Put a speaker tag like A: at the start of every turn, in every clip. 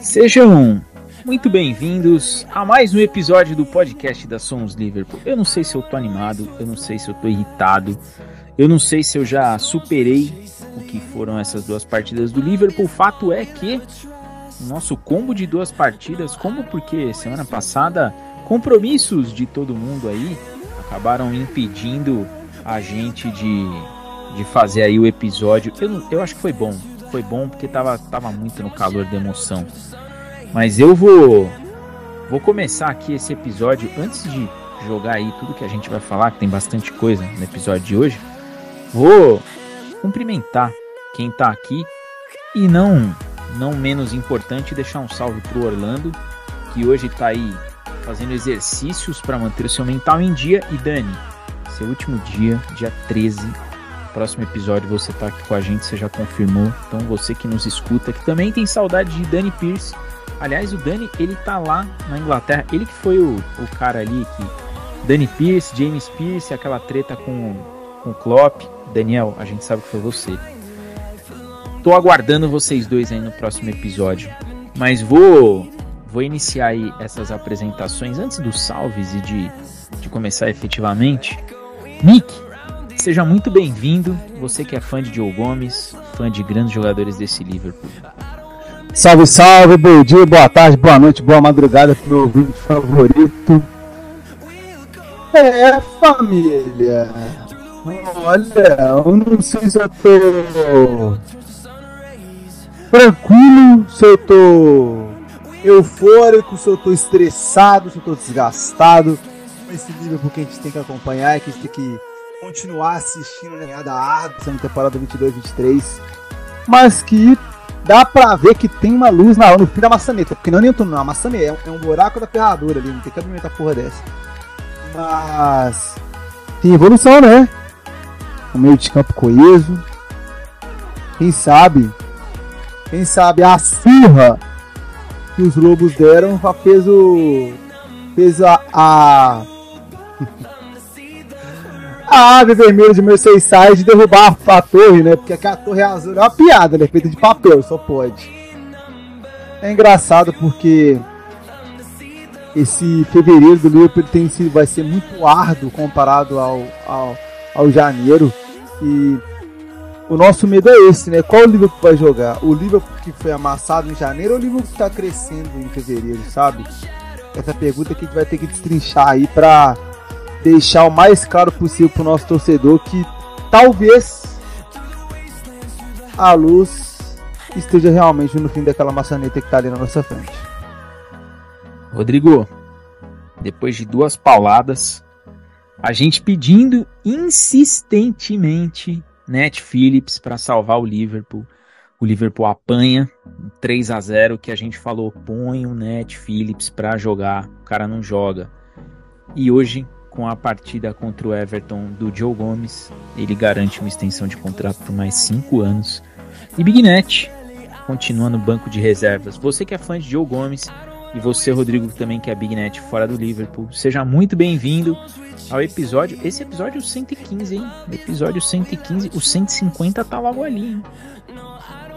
A: Sejam muito bem-vindos a mais um episódio do podcast da Somos Liverpool. Eu não sei se eu tô animado, eu não sei se eu tô irritado, eu não sei se eu já superei o que foram essas duas partidas do Liverpool. O fato é que nosso combo de duas partidas, como porque semana passada compromissos de todo mundo aí acabaram impedindo a gente de, de fazer aí o episódio. Eu, eu acho que foi bom, foi bom porque tava, tava muito no calor da emoção. Mas eu vou vou começar aqui esse episódio antes de jogar aí tudo que a gente vai falar, que tem bastante coisa no episódio de hoje. Vou cumprimentar quem tá aqui e não não menos importante deixar um salve pro Orlando, que hoje tá aí fazendo exercícios para manter o seu mental em dia e Dani, seu último dia, dia 13 próximo episódio você tá aqui com a gente, você já confirmou. Então você que nos escuta, que também tem saudade de Dani Pierce, Aliás, o Dani, ele tá lá na Inglaterra. Ele que foi o, o cara ali que. Dani Pierce, James Pierce, aquela treta com, com o Klopp. Daniel, a gente sabe que foi você. Tô aguardando vocês dois aí no próximo episódio. Mas vou vou iniciar aí essas apresentações antes dos salves e de, de começar efetivamente. Nick, seja muito bem-vindo. Você que é fã de Joe Gomes, fã de grandes jogadores desse Liverpool.
B: Salve, salve, bom dia, boa tarde, boa noite, boa madrugada pro meu vídeo favorito. É, família. Olha, eu não sei se eu tô tranquilo, se eu tô eufórico, se eu tô estressado, se eu tô desgastado. Esse nível porque a gente tem que acompanhar, é que a gente tem que continuar assistindo né, da árdua, essa temporada 22-23. Mas que dá pra ver que tem uma luz na, no fim da maçaneta. Porque não é nem túnel, é uma maçaneta, é um, é um buraco da ferradura ali, não tem que abrir porra dessa. Mas tem evolução, né? O meio de campo coeso. Quem sabe? Quem sabe a surra que os lobos deram fez o. fez a. a a ave vermelha de Merseyside derrubar a torre, né? Porque a torre azul é uma piada, né? Feita de papel, só pode. É engraçado porque esse fevereiro do Liverpool tem sido, vai ser muito árduo comparado ao, ao, ao janeiro. E o nosso medo é esse, né? Qual o Liverpool vai jogar? O Liverpool que foi amassado em janeiro ou o Liverpool que está crescendo em fevereiro, sabe? Essa pergunta que a gente vai ter que destrinchar aí para deixar o mais claro possível para o nosso torcedor que talvez a luz esteja realmente no fim daquela maçaneta que está ali na nossa frente.
A: Rodrigo, depois de duas pauladas, a gente pedindo insistentemente Net Phillips para salvar o Liverpool. O Liverpool apanha 3 a 0 que a gente falou, põe o Net Phillips para jogar, o cara não joga. E hoje com a partida contra o Everton do Joe Gomes. Ele garante uma extensão de contrato por mais 5 anos. E Big Net continua no banco de reservas. Você que é fã de Joe Gomes e você, Rodrigo, também que é Big Net fora do Liverpool, seja muito bem-vindo ao episódio. Esse episódio 115, hein? Episódio 115, o 150 tá logo ali, hein?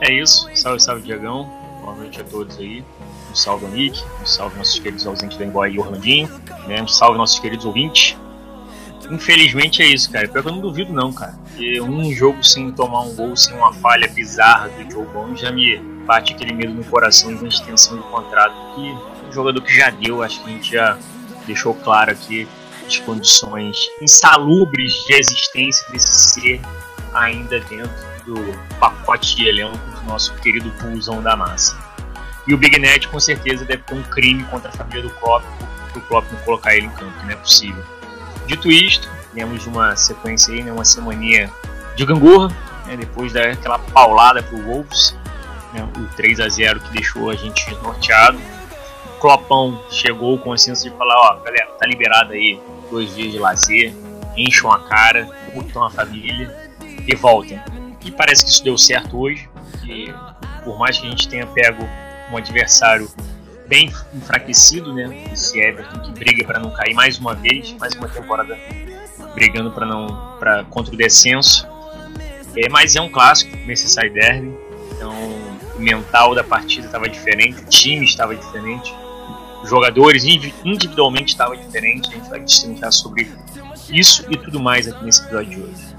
C: É isso. Salve, salve, Diagão. Boa noite a todos aí. Salve ao Nick, um salve nossos queridos ausentes da Engoy e Orlandinho, né? Um salve nossos queridos ouvintes. Infelizmente é isso, cara. Pior que eu não duvido não, cara. Porque um jogo sem tomar um gol, sem uma falha bizarra do Joe Gomes, já me bate aquele medo no coração de uma extensão de contrato. Que um jogador que já deu, acho que a gente já deixou claro aqui as condições insalubres de existência desse ser ainda dentro do pacote de elenco do nosso querido pulsão da massa. E o Big Net com certeza deve ter um crime contra a família do Klopp, para o Klopp não colocar ele em campo, que não é possível. Dito isto, temos uma sequência aí, né, uma semaninha de gangorra, né, depois daquela paulada para o Wolves, né, o 3 a 0 que deixou a gente norteado. O Kloppão chegou com a senso de falar, ó, galera, tá liberado aí dois dias de lazer, encham a cara, curtam a família e voltem. E parece que isso deu certo hoje, que por mais que a gente tenha pego um adversário bem enfraquecido, né? Esse Everton que briga para não cair mais uma vez, mais uma temporada brigando para não para contra o descenso. É, mas é um clássico, Merseyside Derby. Então, mental da partida estava diferente, o time estava diferente, os jogadores individualmente estavam diferentes. A gente vai destrinchar sobre isso e tudo mais aqui nesse episódio de hoje.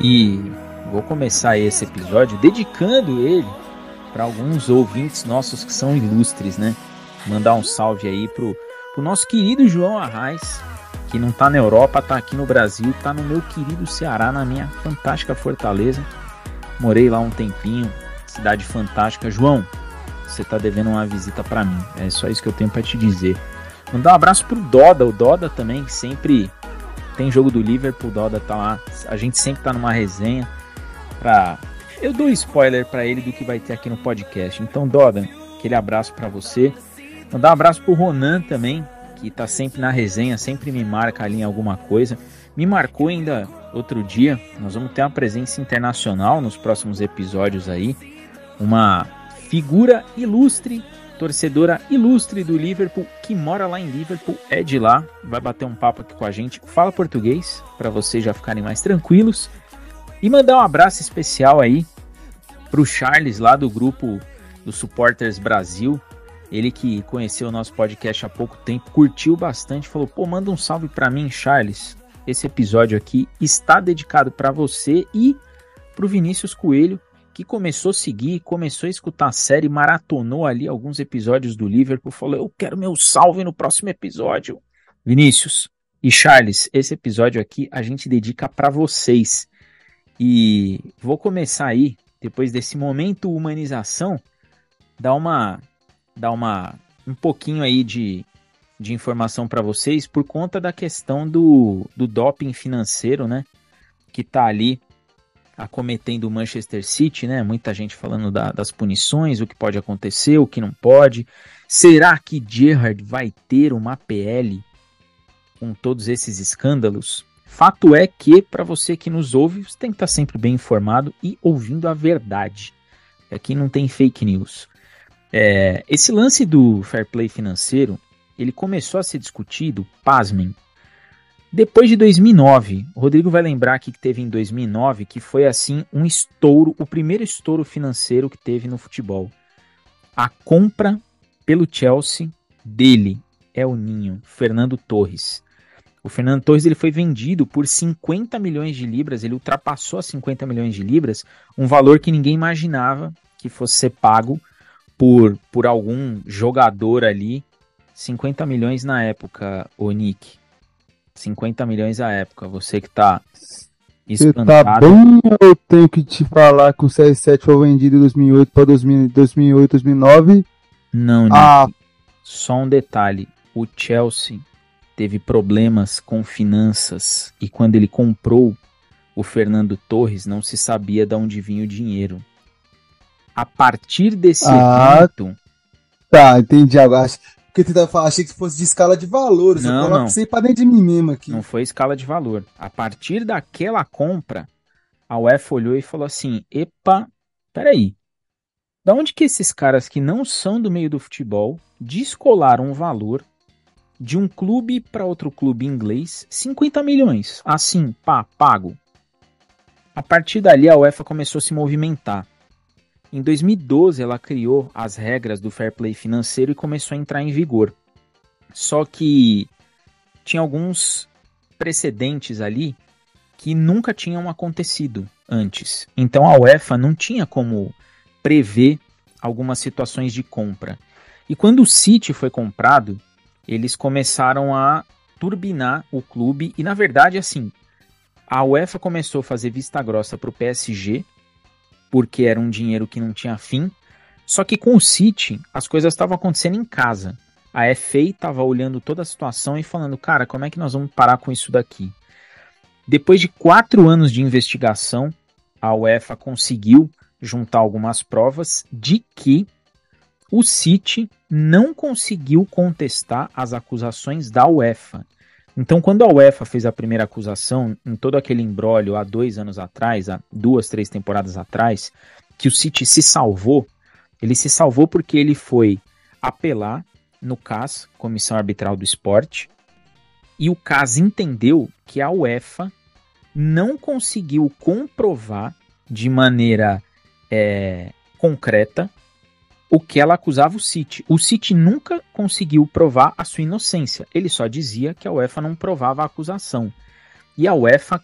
A: E vou começar esse episódio dedicando ele para alguns ouvintes nossos que são ilustres, né? Mandar um salve aí pro, pro nosso querido João Arraes, que não tá na Europa, tá aqui no Brasil, tá no meu querido Ceará, na minha fantástica Fortaleza. Morei lá um tempinho, cidade fantástica. João, você tá devendo uma visita para mim. É só isso que eu tenho para te dizer. Mandar um abraço pro Doda, o Doda também, que sempre tem jogo do Liverpool, o Doda tá lá. A gente sempre tá numa resenha pra eu dou spoiler para ele do que vai ter aqui no podcast. Então, Doda, aquele abraço para você. Mandar um abraço pro Ronan também, que tá sempre na resenha, sempre me marca ali em alguma coisa. Me marcou ainda outro dia. Nós vamos ter uma presença internacional nos próximos episódios aí. Uma figura ilustre, torcedora ilustre do Liverpool, que mora lá em Liverpool, é de lá, vai bater um papo aqui com a gente. Fala português, para vocês já ficarem mais tranquilos. E mandar um abraço especial aí pro Charles lá do grupo do Supporters Brasil. Ele que conheceu o nosso podcast há pouco tempo, curtiu bastante, falou: "Pô, manda um salve para mim, Charles. Esse episódio aqui está dedicado para você e pro Vinícius Coelho, que começou a seguir, começou a escutar a série, maratonou ali alguns episódios do Liverpool, falou: "Eu quero meu salve no próximo episódio". Vinícius e Charles, esse episódio aqui a gente dedica para vocês. E vou começar aí, depois desse momento humanização, dar uma dar uma um pouquinho aí de, de informação para vocês por conta da questão do, do doping financeiro, né? Que tá ali acometendo o Manchester City, né? Muita gente falando da, das punições, o que pode acontecer, o que não pode. Será que Gerrard vai ter uma PL com todos esses escândalos? Fato é que, para você que nos ouve, você tem que estar sempre bem informado e ouvindo a verdade. Aqui não tem fake news. É, esse lance do fair play financeiro, ele começou a ser discutido, pasmem, depois de 2009. O Rodrigo vai lembrar aqui que teve em 2009, que foi assim um estouro, o primeiro estouro financeiro que teve no futebol. A compra pelo Chelsea dele, é o Ninho, Fernando Torres. O Fernando Torres ele foi vendido por 50 milhões de libras, ele ultrapassou as 50 milhões de libras, um valor que ninguém imaginava que fosse ser pago por, por algum jogador ali. 50 milhões na época, o Nick. 50 milhões na época. Você que tá
B: espantado. Você tá bem eu tenho que te falar que o CR7 foi vendido em 2008 para 2008, 2009?
A: Não, Nick. Ah. Só um detalhe. O Chelsea teve problemas com finanças e quando ele comprou o Fernando Torres, não se sabia de onde vinha o dinheiro a partir desse ah, evento.
B: Tá, entendi agora. Porque tentava falar, achei que fosse de escala de valores.
A: Não, eu não.
B: Sei pra dentro de mim mesmo aqui.
A: Não foi escala de valor. A partir daquela compra, a UEFA olhou e falou assim: epa, peraí. Da onde que esses caras que não são do meio do futebol descolaram um valor de um clube para outro clube inglês 50 milhões? Assim, pá, pago. A partir dali a UEFA começou a se movimentar. Em 2012, ela criou as regras do fair play financeiro e começou a entrar em vigor. Só que tinha alguns precedentes ali que nunca tinham acontecido antes. Então a UEFA não tinha como prever algumas situações de compra. E quando o City foi comprado, eles começaram a turbinar o clube e na verdade assim, a UEFA começou a fazer vista grossa para o PSG porque era um dinheiro que não tinha fim. Só que com o City, as coisas estavam acontecendo em casa. A FA estava olhando toda a situação e falando, cara, como é que nós vamos parar com isso daqui? Depois de quatro anos de investigação, a UEFA conseguiu juntar algumas provas de que o City não conseguiu contestar as acusações da UEFA. Então, quando a UEFA fez a primeira acusação, em todo aquele embrólio há dois anos atrás, há duas, três temporadas atrás, que o City se salvou, ele se salvou porque ele foi apelar no CAS, Comissão Arbitral do Esporte, e o CAS entendeu que a UEFA não conseguiu comprovar de maneira é, concreta o que ela acusava o City. O City nunca conseguiu provar a sua inocência. Ele só dizia que a UEFA não provava a acusação. E a UEFA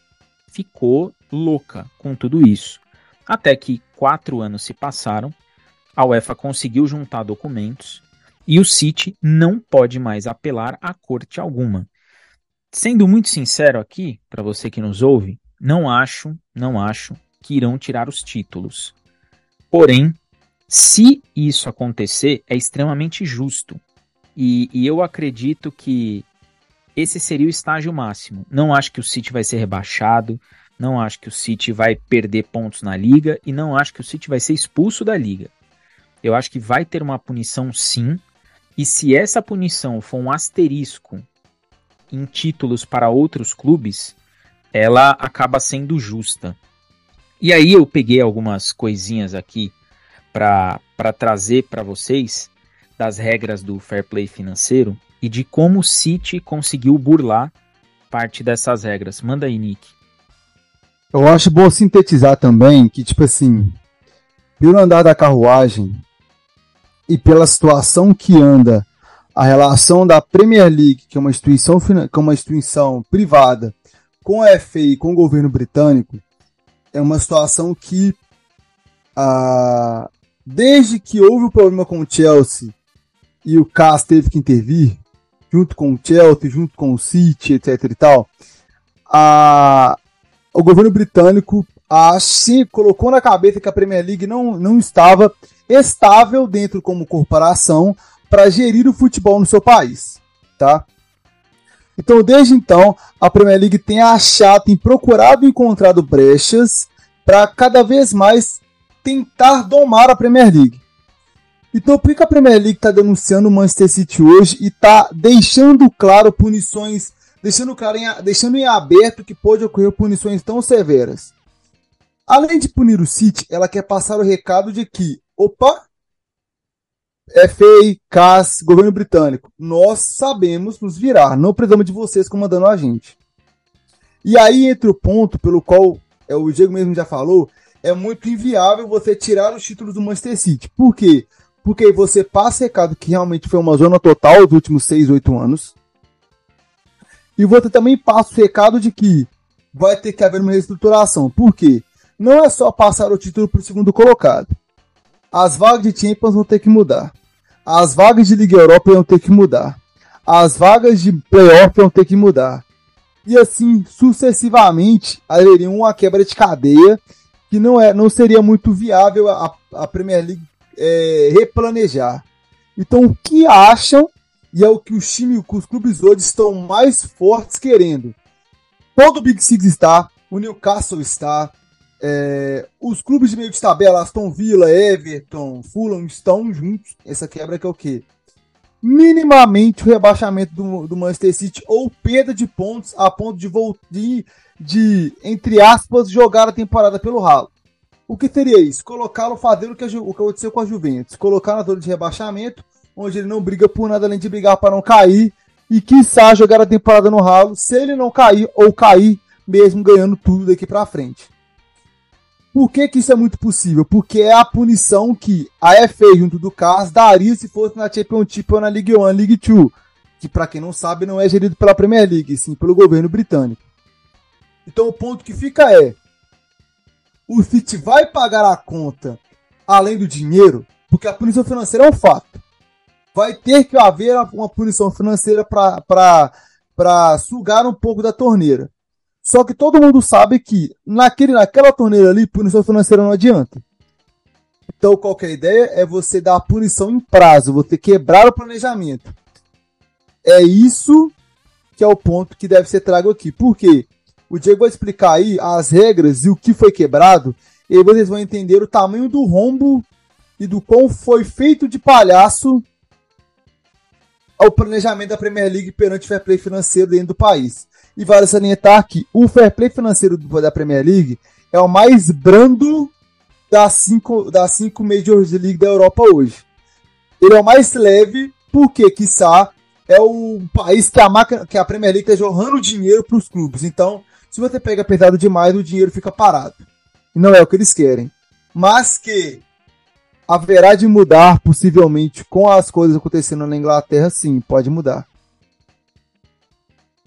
A: ficou louca com tudo isso. Até que quatro anos se passaram, a UEFA conseguiu juntar documentos e o City não pode mais apelar a corte alguma. Sendo muito sincero aqui, para você que nos ouve, não acho, não acho que irão tirar os títulos. Porém, se isso acontecer, é extremamente justo. E, e, eu acredito que esse seria o estágio máximo. Não acho que o City vai ser rebaixado, não acho que o City vai perder pontos na liga e não acho que o City vai ser expulso da liga. Eu acho que vai ter uma punição sim, e se essa punição for um asterisco em títulos para outros clubes, ela acaba sendo justa. E aí eu peguei algumas coisinhas aqui para trazer para vocês das regras do fair play financeiro e de como o City conseguiu burlar parte dessas regras. Manda aí, Nick.
B: Eu acho bom sintetizar também que, tipo assim, pelo andar da carruagem e pela situação que anda a relação da Premier League, que é uma instituição, que é uma instituição privada, com a FA e com o governo britânico, é uma situação que ah, Desde que houve o problema com o Chelsea e o Cas teve que intervir, junto com o Chelsea, junto com o City, etc e tal, a, o governo britânico assim, colocou na cabeça que a Premier League não, não estava estável dentro como corporação para gerir o futebol no seu país, tá? Então, desde então, a Premier League tem achado, tem procurado encontrado brechas para cada vez mais tentar domar a Premier League. Então, por que a Premier League está denunciando o Manchester City hoje e está deixando claro punições, deixando, claro em, deixando em aberto que pode ocorrer punições tão severas? Além de punir o City, ela quer passar o recado de que, opa, FA, CAS, governo britânico, nós sabemos nos virar, não precisamos de vocês comandando a gente. E aí entra o ponto pelo qual é, o Diego mesmo já falou, é muito inviável você tirar os títulos do Manchester City. Por quê? Porque você passa recado que realmente foi uma zona total os últimos 6, 8 anos. E você também passa o recado de que vai ter que haver uma reestruturação. Por quê? Não é só passar o título para o segundo colocado. As vagas de Champions vão ter que mudar. As vagas de Liga Europa vão ter que mudar. As vagas de Playoff vão ter que mudar. E assim sucessivamente haveria uma quebra de cadeia que não, é, não seria muito viável a, a Premier League é, replanejar. Então, o que acham, e é o que os times, os clubes hoje estão mais fortes querendo. Todo o Big Six está, o Newcastle está, é, os clubes de meio de tabela, Aston Villa, Everton, Fulham, estão juntos. Essa quebra que é o quê? Minimamente o rebaixamento do, do Manchester City ou perda de pontos a ponto de, de de, entre aspas, jogar a temporada pelo ralo. O que seria isso? Colocá-lo fazendo o que, o que aconteceu com a Juventus. Colocar na zona de rebaixamento, onde ele não briga por nada além de brigar para não cair. E quiçá jogar a temporada no ralo, se ele não cair ou cair, mesmo ganhando tudo daqui para frente. Por que, que isso é muito possível? Porque é a punição que a FA junto do CAS daria se fosse na Championship ou na League One, League Two, que para quem não sabe não é gerido pela Premier League, sim pelo governo britânico. Então o ponto que fica é: o City vai pagar a conta além do dinheiro, porque a punição financeira é um fato. Vai ter que haver uma punição financeira para sugar um pouco da torneira. Só que todo mundo sabe que naquele, naquela torneira ali, punição financeira não adianta. Então, qualquer ideia é você dar a punição em prazo, você quebrar o planejamento. É isso que é o ponto que deve ser trago aqui. Por quê? O Diego vai explicar aí as regras e o que foi quebrado, e aí vocês vão entender o tamanho do rombo e do quão foi feito de palhaço ao planejamento da Premier League perante o fair play financeiro dentro do país. E vale salientar que o fair play financeiro da Premier League é o mais brando das cinco, das cinco Major League da Europa hoje. Ele é o mais leve, porque, quiçá, é o país que a, máquina, que a Premier League está jorrando dinheiro para os clubes. Então, se você pega pesado demais, o dinheiro fica parado. E não é o que eles querem. Mas que haverá de mudar, possivelmente, com as coisas acontecendo na Inglaterra, sim, pode mudar.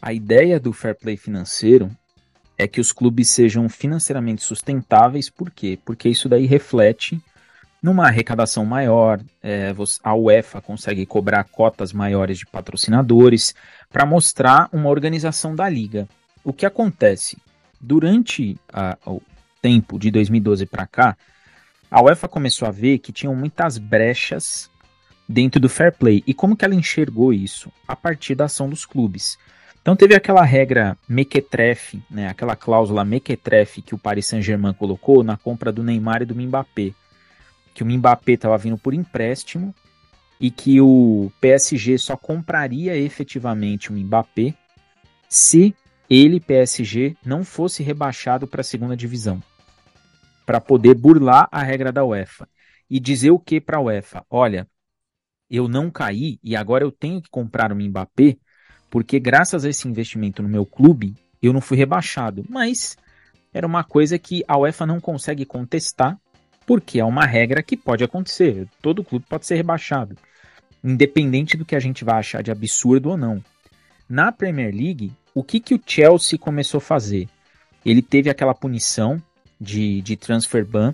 A: A ideia do fair play financeiro é que os clubes sejam financeiramente sustentáveis, por quê? Porque isso daí reflete numa arrecadação maior, é, a UEFA consegue cobrar cotas maiores de patrocinadores para mostrar uma organização da liga. O que acontece? Durante a, o tempo de 2012 para cá, a UEFA começou a ver que tinham muitas brechas dentro do fair play. E como que ela enxergou isso? A partir da ação dos clubes. Então teve aquela regra mequetrefe, né, aquela cláusula mequetrefe que o Paris Saint-Germain colocou na compra do Neymar e do Mbappé que o Mbappé estava vindo por empréstimo e que o PSG só compraria efetivamente o Mbappé se ele, PSG, não fosse rebaixado para a segunda divisão. Para poder burlar a regra da UEFA. E dizer o que para a UEFA? Olha, eu não caí e agora eu tenho que comprar o Mbappé, porque graças a esse investimento no meu clube, eu não fui rebaixado. Mas era uma coisa que a UEFA não consegue contestar, porque é uma regra que pode acontecer. Todo clube pode ser rebaixado, independente do que a gente vai achar de absurdo ou não. Na Premier League, o que, que o Chelsea começou a fazer? Ele teve aquela punição de, de transfer ban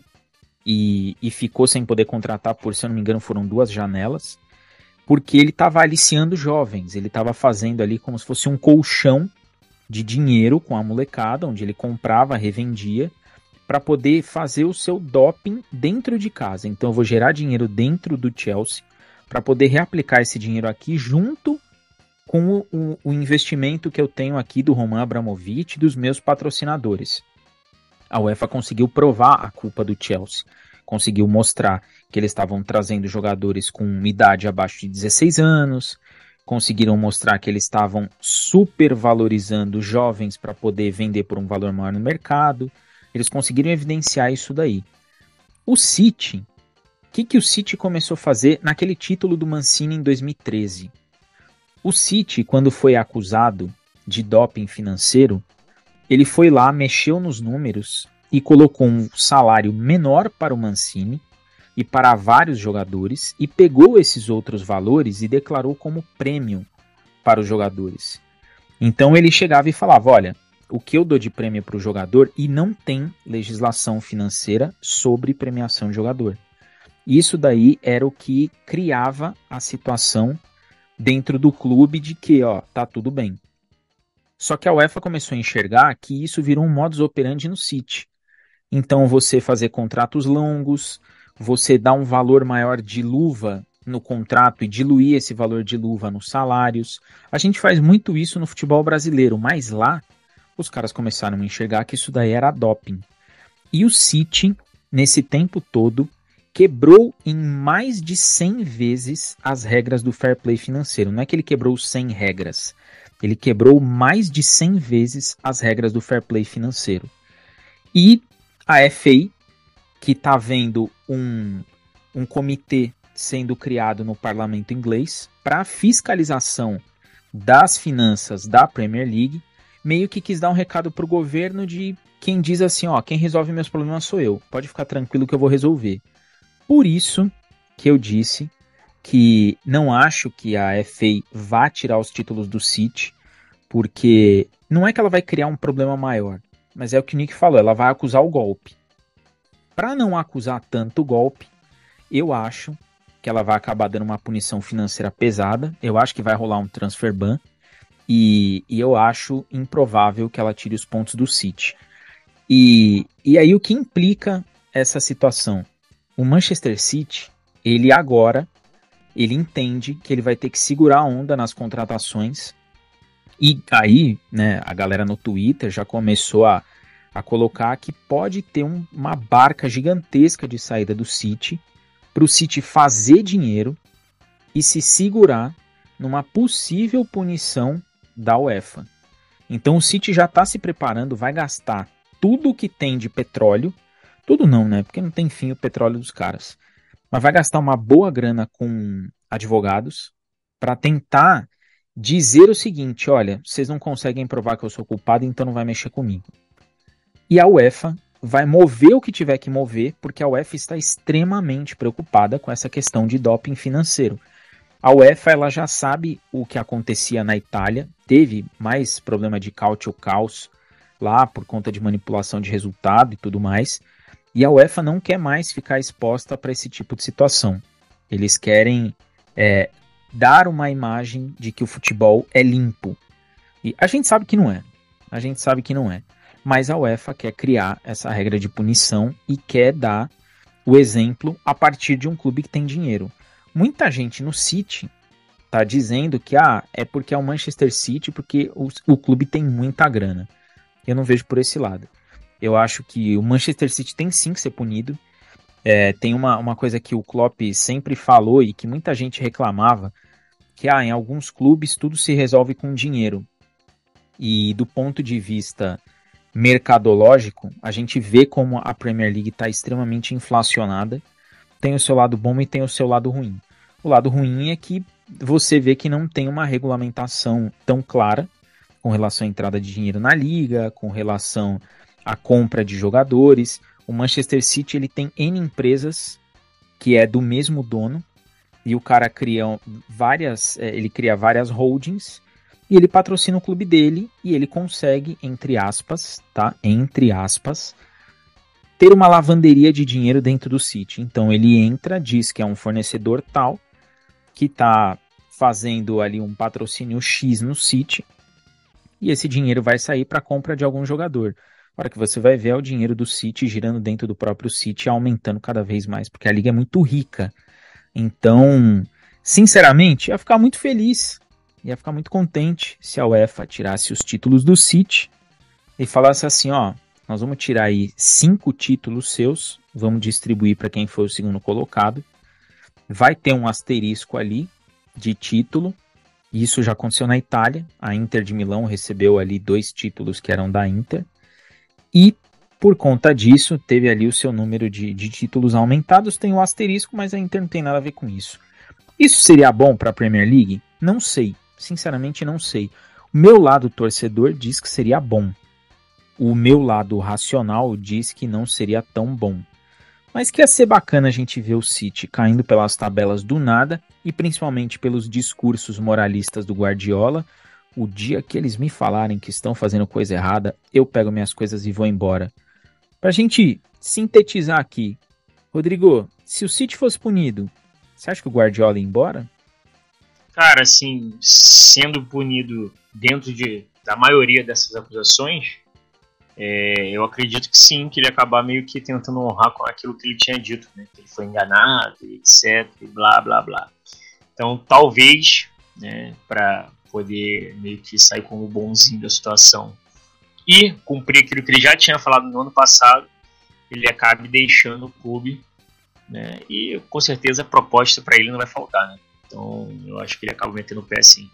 A: e, e ficou sem poder contratar por, se eu não me engano, foram duas janelas, porque ele estava aliciando jovens, ele estava fazendo ali como se fosse um colchão de dinheiro com a molecada, onde ele comprava, revendia para poder fazer o seu doping dentro de casa. Então eu vou gerar dinheiro dentro do Chelsea para poder reaplicar esse dinheiro aqui junto com o, o, investimento que eu tenho aqui do Roman Abramovich e dos meus patrocinadores. A UEFA conseguiu provar a culpa do Chelsea, conseguiu mostrar que eles estavam trazendo jogadores com idade abaixo de 16 anos, conseguiram mostrar que eles estavam supervalorizando jovens para poder vender por um valor maior no mercado eles conseguiram evidenciar isso daí. O City, o que, que o City começou a fazer naquele título do Mancini em 2013? O City, quando foi acusado de doping financeiro, ele foi lá, mexeu nos números e colocou um salário menor para o Mancini e para vários jogadores e pegou esses outros valores e declarou como prêmio para os jogadores. Então ele chegava e falava: Olha, o que eu dou de prêmio para o jogador e não tem legislação financeira sobre premiação de jogador. Isso daí era o que criava a situação dentro do clube de que, ó, tá tudo bem. Só que a UEFA começou a enxergar que isso virou um modus operandi no City. Então você fazer contratos longos, você dar um valor maior de luva no contrato e diluir esse valor de luva nos salários. A gente faz muito isso no futebol brasileiro, mas lá os caras começaram a enxergar que isso daí era doping. E o City, nesse tempo todo, quebrou em mais de 100 vezes as regras do fair play financeiro. Não é que ele quebrou 100 regras, ele quebrou mais de 100 vezes as regras do fair play financeiro. E a FA, que está vendo um, um comitê sendo criado no parlamento inglês para fiscalização das finanças da Premier League, meio que quis dar um recado pro governo de quem diz assim, ó, quem resolve meus problemas sou eu. Pode ficar tranquilo que eu vou resolver. Por isso que eu disse que não acho que a FA vá tirar os títulos do City, porque não é que ela vai criar um problema maior, mas é o que o Nick falou, ela vai acusar o golpe. Para não acusar tanto o golpe, eu acho que ela vai acabar dando uma punição financeira pesada. Eu acho que vai rolar um transfer ban e, e, eu acho improvável que ela tire os pontos do City. E, e aí o que implica essa situação? O Manchester City, ele agora, ele entende que ele vai ter que segurar a onda nas contratações. E aí, né, a galera no Twitter já começou a, a colocar que pode ter um, uma barca gigantesca de saída do City para o City fazer dinheiro e se segurar numa possível punição da UEFA. Então o City já está se preparando, vai gastar tudo que tem de petróleo, tudo não, né? Porque não tem fim o petróleo dos caras. Mas vai gastar uma boa grana com advogados para tentar dizer o seguinte: olha, vocês não conseguem provar que eu sou culpado, então não vai mexer comigo. E a UEFA vai mover o que tiver que mover, porque a UEFA está extremamente preocupada com essa questão de doping financeiro. A UEFA ela já sabe o que acontecia na Itália, teve mais problema de ou caos lá por conta de manipulação de resultado e tudo mais. E a UEFA não quer mais ficar exposta para esse tipo de situação. Eles querem é, dar uma imagem de que o futebol é limpo. E a gente sabe que não é. A gente sabe que não é. Mas a UEFA quer criar essa regra de punição e quer dar o exemplo a partir de um clube que tem dinheiro. Muita gente no City tá dizendo que ah, é porque é o Manchester City, porque o, o clube tem muita grana. Eu não vejo por esse lado. Eu acho que o Manchester City tem sim que ser punido. É, tem uma, uma coisa que o Klopp sempre falou e que muita gente reclamava, que ah, em alguns clubes tudo se resolve com dinheiro. E do ponto de vista mercadológico, a gente vê como a Premier League está extremamente inflacionada. Tem o seu lado bom e tem o seu lado ruim. O lado ruim é que você vê que não tem uma regulamentação tão clara com relação à entrada de dinheiro na liga, com relação a compra de jogadores. O Manchester City ele tem N empresas que é do mesmo dono e o cara cria várias, é, ele cria várias holdings e ele patrocina o clube dele e ele consegue, entre aspas, tá? Entre aspas, ter uma lavanderia de dinheiro dentro do City. Então ele entra, diz que é um fornecedor tal que está fazendo ali um patrocínio X no City e esse dinheiro vai sair para compra de algum jogador. Hora que você vai ver é o dinheiro do City girando dentro do próprio City, aumentando cada vez mais, porque a liga é muito rica. Então, sinceramente, ia ficar muito feliz, ia ficar muito contente se a UEFA tirasse os títulos do City e falasse assim, ó, nós vamos tirar aí cinco títulos seus, vamos distribuir para quem foi o segundo colocado. Vai ter um asterisco ali de título. Isso já aconteceu na Itália. A Inter de Milão recebeu ali dois títulos que eram da Inter e por conta disso teve ali o seu número de, de títulos aumentados. Tem o asterisco, mas a Inter não tem nada a ver com isso. Isso seria bom para a Premier League? Não sei, sinceramente não sei. O meu lado torcedor diz que seria bom. O meu lado racional diz que não seria tão bom. Mas que ia ser bacana a gente ver o City caindo pelas tabelas do nada e principalmente pelos discursos moralistas do Guardiola, o dia que eles me falarem que estão fazendo coisa errada, eu pego minhas coisas e vou embora. Pra gente sintetizar aqui, Rodrigo, se o City fosse punido, você acha que o Guardiola ia embora?
C: Cara, assim, sendo punido dentro de, da maioria dessas acusações, é, eu acredito que sim, que ele acabar meio que tentando honrar com aquilo que ele tinha dito, né? Que ele foi enganado, etc, blá blá blá. Então, talvez, né, para poder meio que sair como bonzinho da situação e cumprir aquilo que ele já tinha falado no ano passado, ele acabe deixando o clube, né? E com certeza a proposta para ele não vai faltar, né? Então eu acho que ele acaba metendo o pé sim.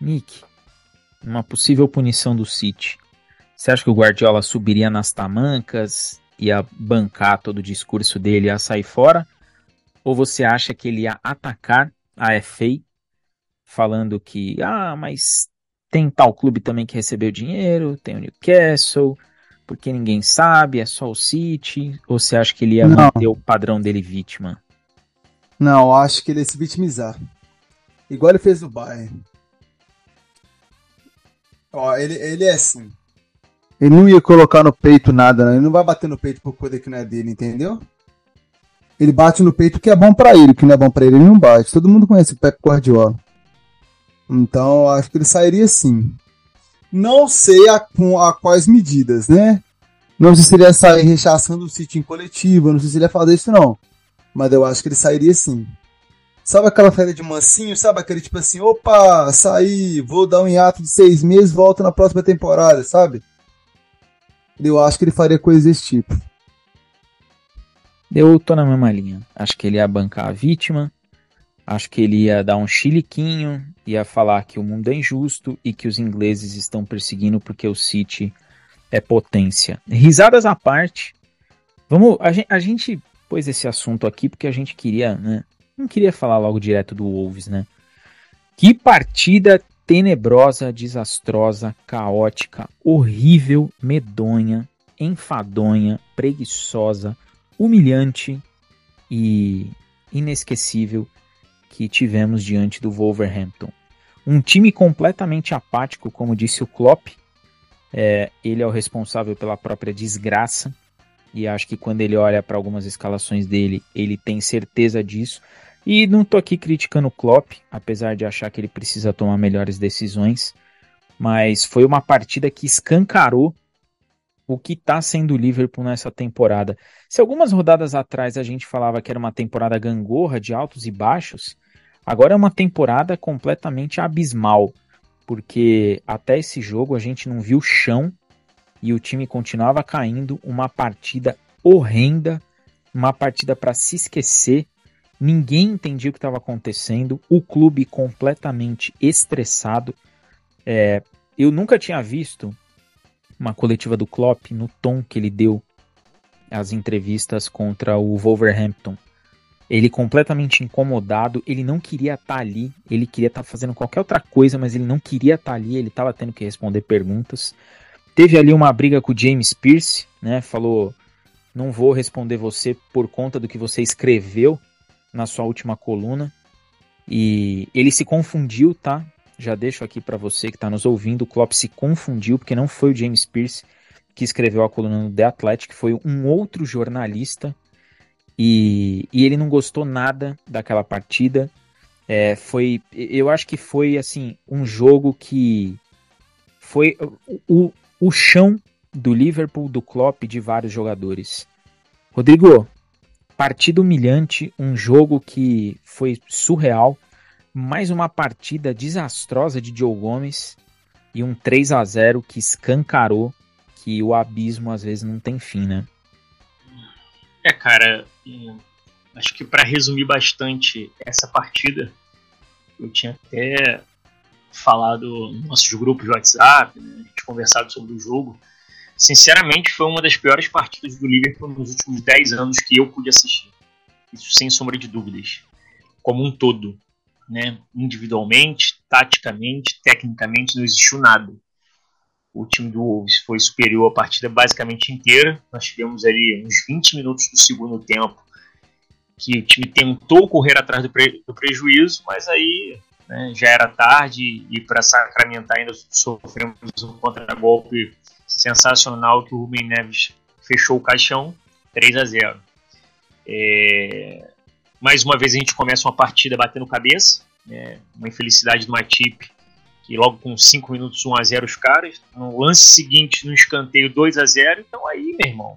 A: Nick, uma possível punição do City. Você acha que o Guardiola subiria nas tamancas, ia bancar todo o discurso dele ia sair fora? Ou você acha que ele ia atacar a FA falando que, ah, mas tem tal clube também que recebeu dinheiro, tem o Newcastle, porque ninguém sabe, é só o City, ou você acha que ele ia Não. manter o padrão dele vítima?
B: Não, acho que ele ia se vitimizar. Igual ele fez no Bayern. Ó, ele, ele é assim. Ele não ia colocar no peito nada, né? ele não vai bater no peito por coisa que não é dele, entendeu? Ele bate no peito que é bom para ele, que não é bom para ele, ele não bate. Todo mundo conhece o Pep Guardiola. Então, acho que ele sairia sim. Não sei a, a quais medidas, né? Não sei se ele ia sair rechaçando o sítio em coletivo, não sei se ele ia fazer isso não. Mas eu acho que ele sairia sim. Sabe aquela férias de mansinho? Sabe aquele tipo assim, opa, saí, vou dar um hiato de seis meses, volto na próxima temporada, sabe? Eu acho que ele faria coisas desse tipo.
A: Eu tô na mesma linha. Acho que ele ia bancar a vítima, Acho que ele ia dar um chiliquinho, ia falar que o mundo é injusto e que os ingleses estão perseguindo porque o City é potência. Risadas à parte, vamos, a gente, a gente pôs esse assunto aqui porque a gente queria, né? Não queria falar logo direto do Wolves, né? Que partida tenebrosa, desastrosa, caótica, horrível, medonha enfadonha, preguiçosa, humilhante e inesquecível que tivemos diante do Wolverhampton. Um time completamente apático, como disse o Klopp. É, ele é o responsável pela própria desgraça. E acho que quando ele olha para algumas escalações dele, ele tem certeza disso. E não tô aqui criticando o Klopp, apesar de achar que ele precisa tomar melhores decisões. Mas foi uma partida que escancarou o que está sendo o Liverpool nessa temporada. Se algumas rodadas atrás a gente falava que era uma temporada gangorra de altos e baixos, agora é uma temporada completamente abismal, porque até esse jogo a gente não viu chão e o time continuava caindo, uma partida horrenda, uma partida para se esquecer. Ninguém entendia o que estava acontecendo, o clube completamente estressado. É, eu nunca tinha visto uma coletiva do Klopp no tom que ele deu as entrevistas contra o Wolverhampton. Ele completamente incomodado, ele não queria estar tá ali, ele queria estar tá fazendo qualquer outra coisa, mas ele não queria estar tá ali, ele estava tendo que responder perguntas. Teve ali uma briga com o James Pierce, né? Falou: "Não vou responder você por conta do que você escreveu na sua última coluna". E ele se confundiu, tá? Já deixo aqui para você que está nos ouvindo, o Klopp se confundiu porque não foi o James Pierce que escreveu a coluna no The Athletic, foi um outro jornalista e, e ele não gostou nada daquela partida. É, foi, eu acho que foi assim um jogo que foi o, o chão do Liverpool, do Klopp, de vários jogadores. Rodrigo, partida humilhante, um jogo que foi surreal mais uma partida desastrosa de Joe Gomes e um 3 a 0 que escancarou que o abismo às vezes não tem fim, né?
C: É, cara, acho que para resumir bastante essa partida, eu tinha até falado nos nossos grupos de WhatsApp, né, a gente conversado sobre o jogo. Sinceramente, foi uma das piores partidas do Liverpool nos últimos 10 anos que eu pude assistir. Isso sem sombra de dúvidas. Como um todo né, individualmente, taticamente, tecnicamente, não existiu nada. O time do Wolves foi superior a partida basicamente inteira. Nós tivemos ali uns 20 minutos do segundo tempo que o time tentou correr atrás do, pre do prejuízo, mas aí né, já era tarde e para sacramentar ainda sofremos um contra-golpe sensacional que o Rubem Neves fechou o caixão 3 a 0. É, mais uma vez a gente começa uma partida batendo cabeça, né? uma infelicidade do Matip, que logo com 5 minutos 1 a 0 os caras, no lance seguinte no escanteio 2 a 0 então aí, meu irmão,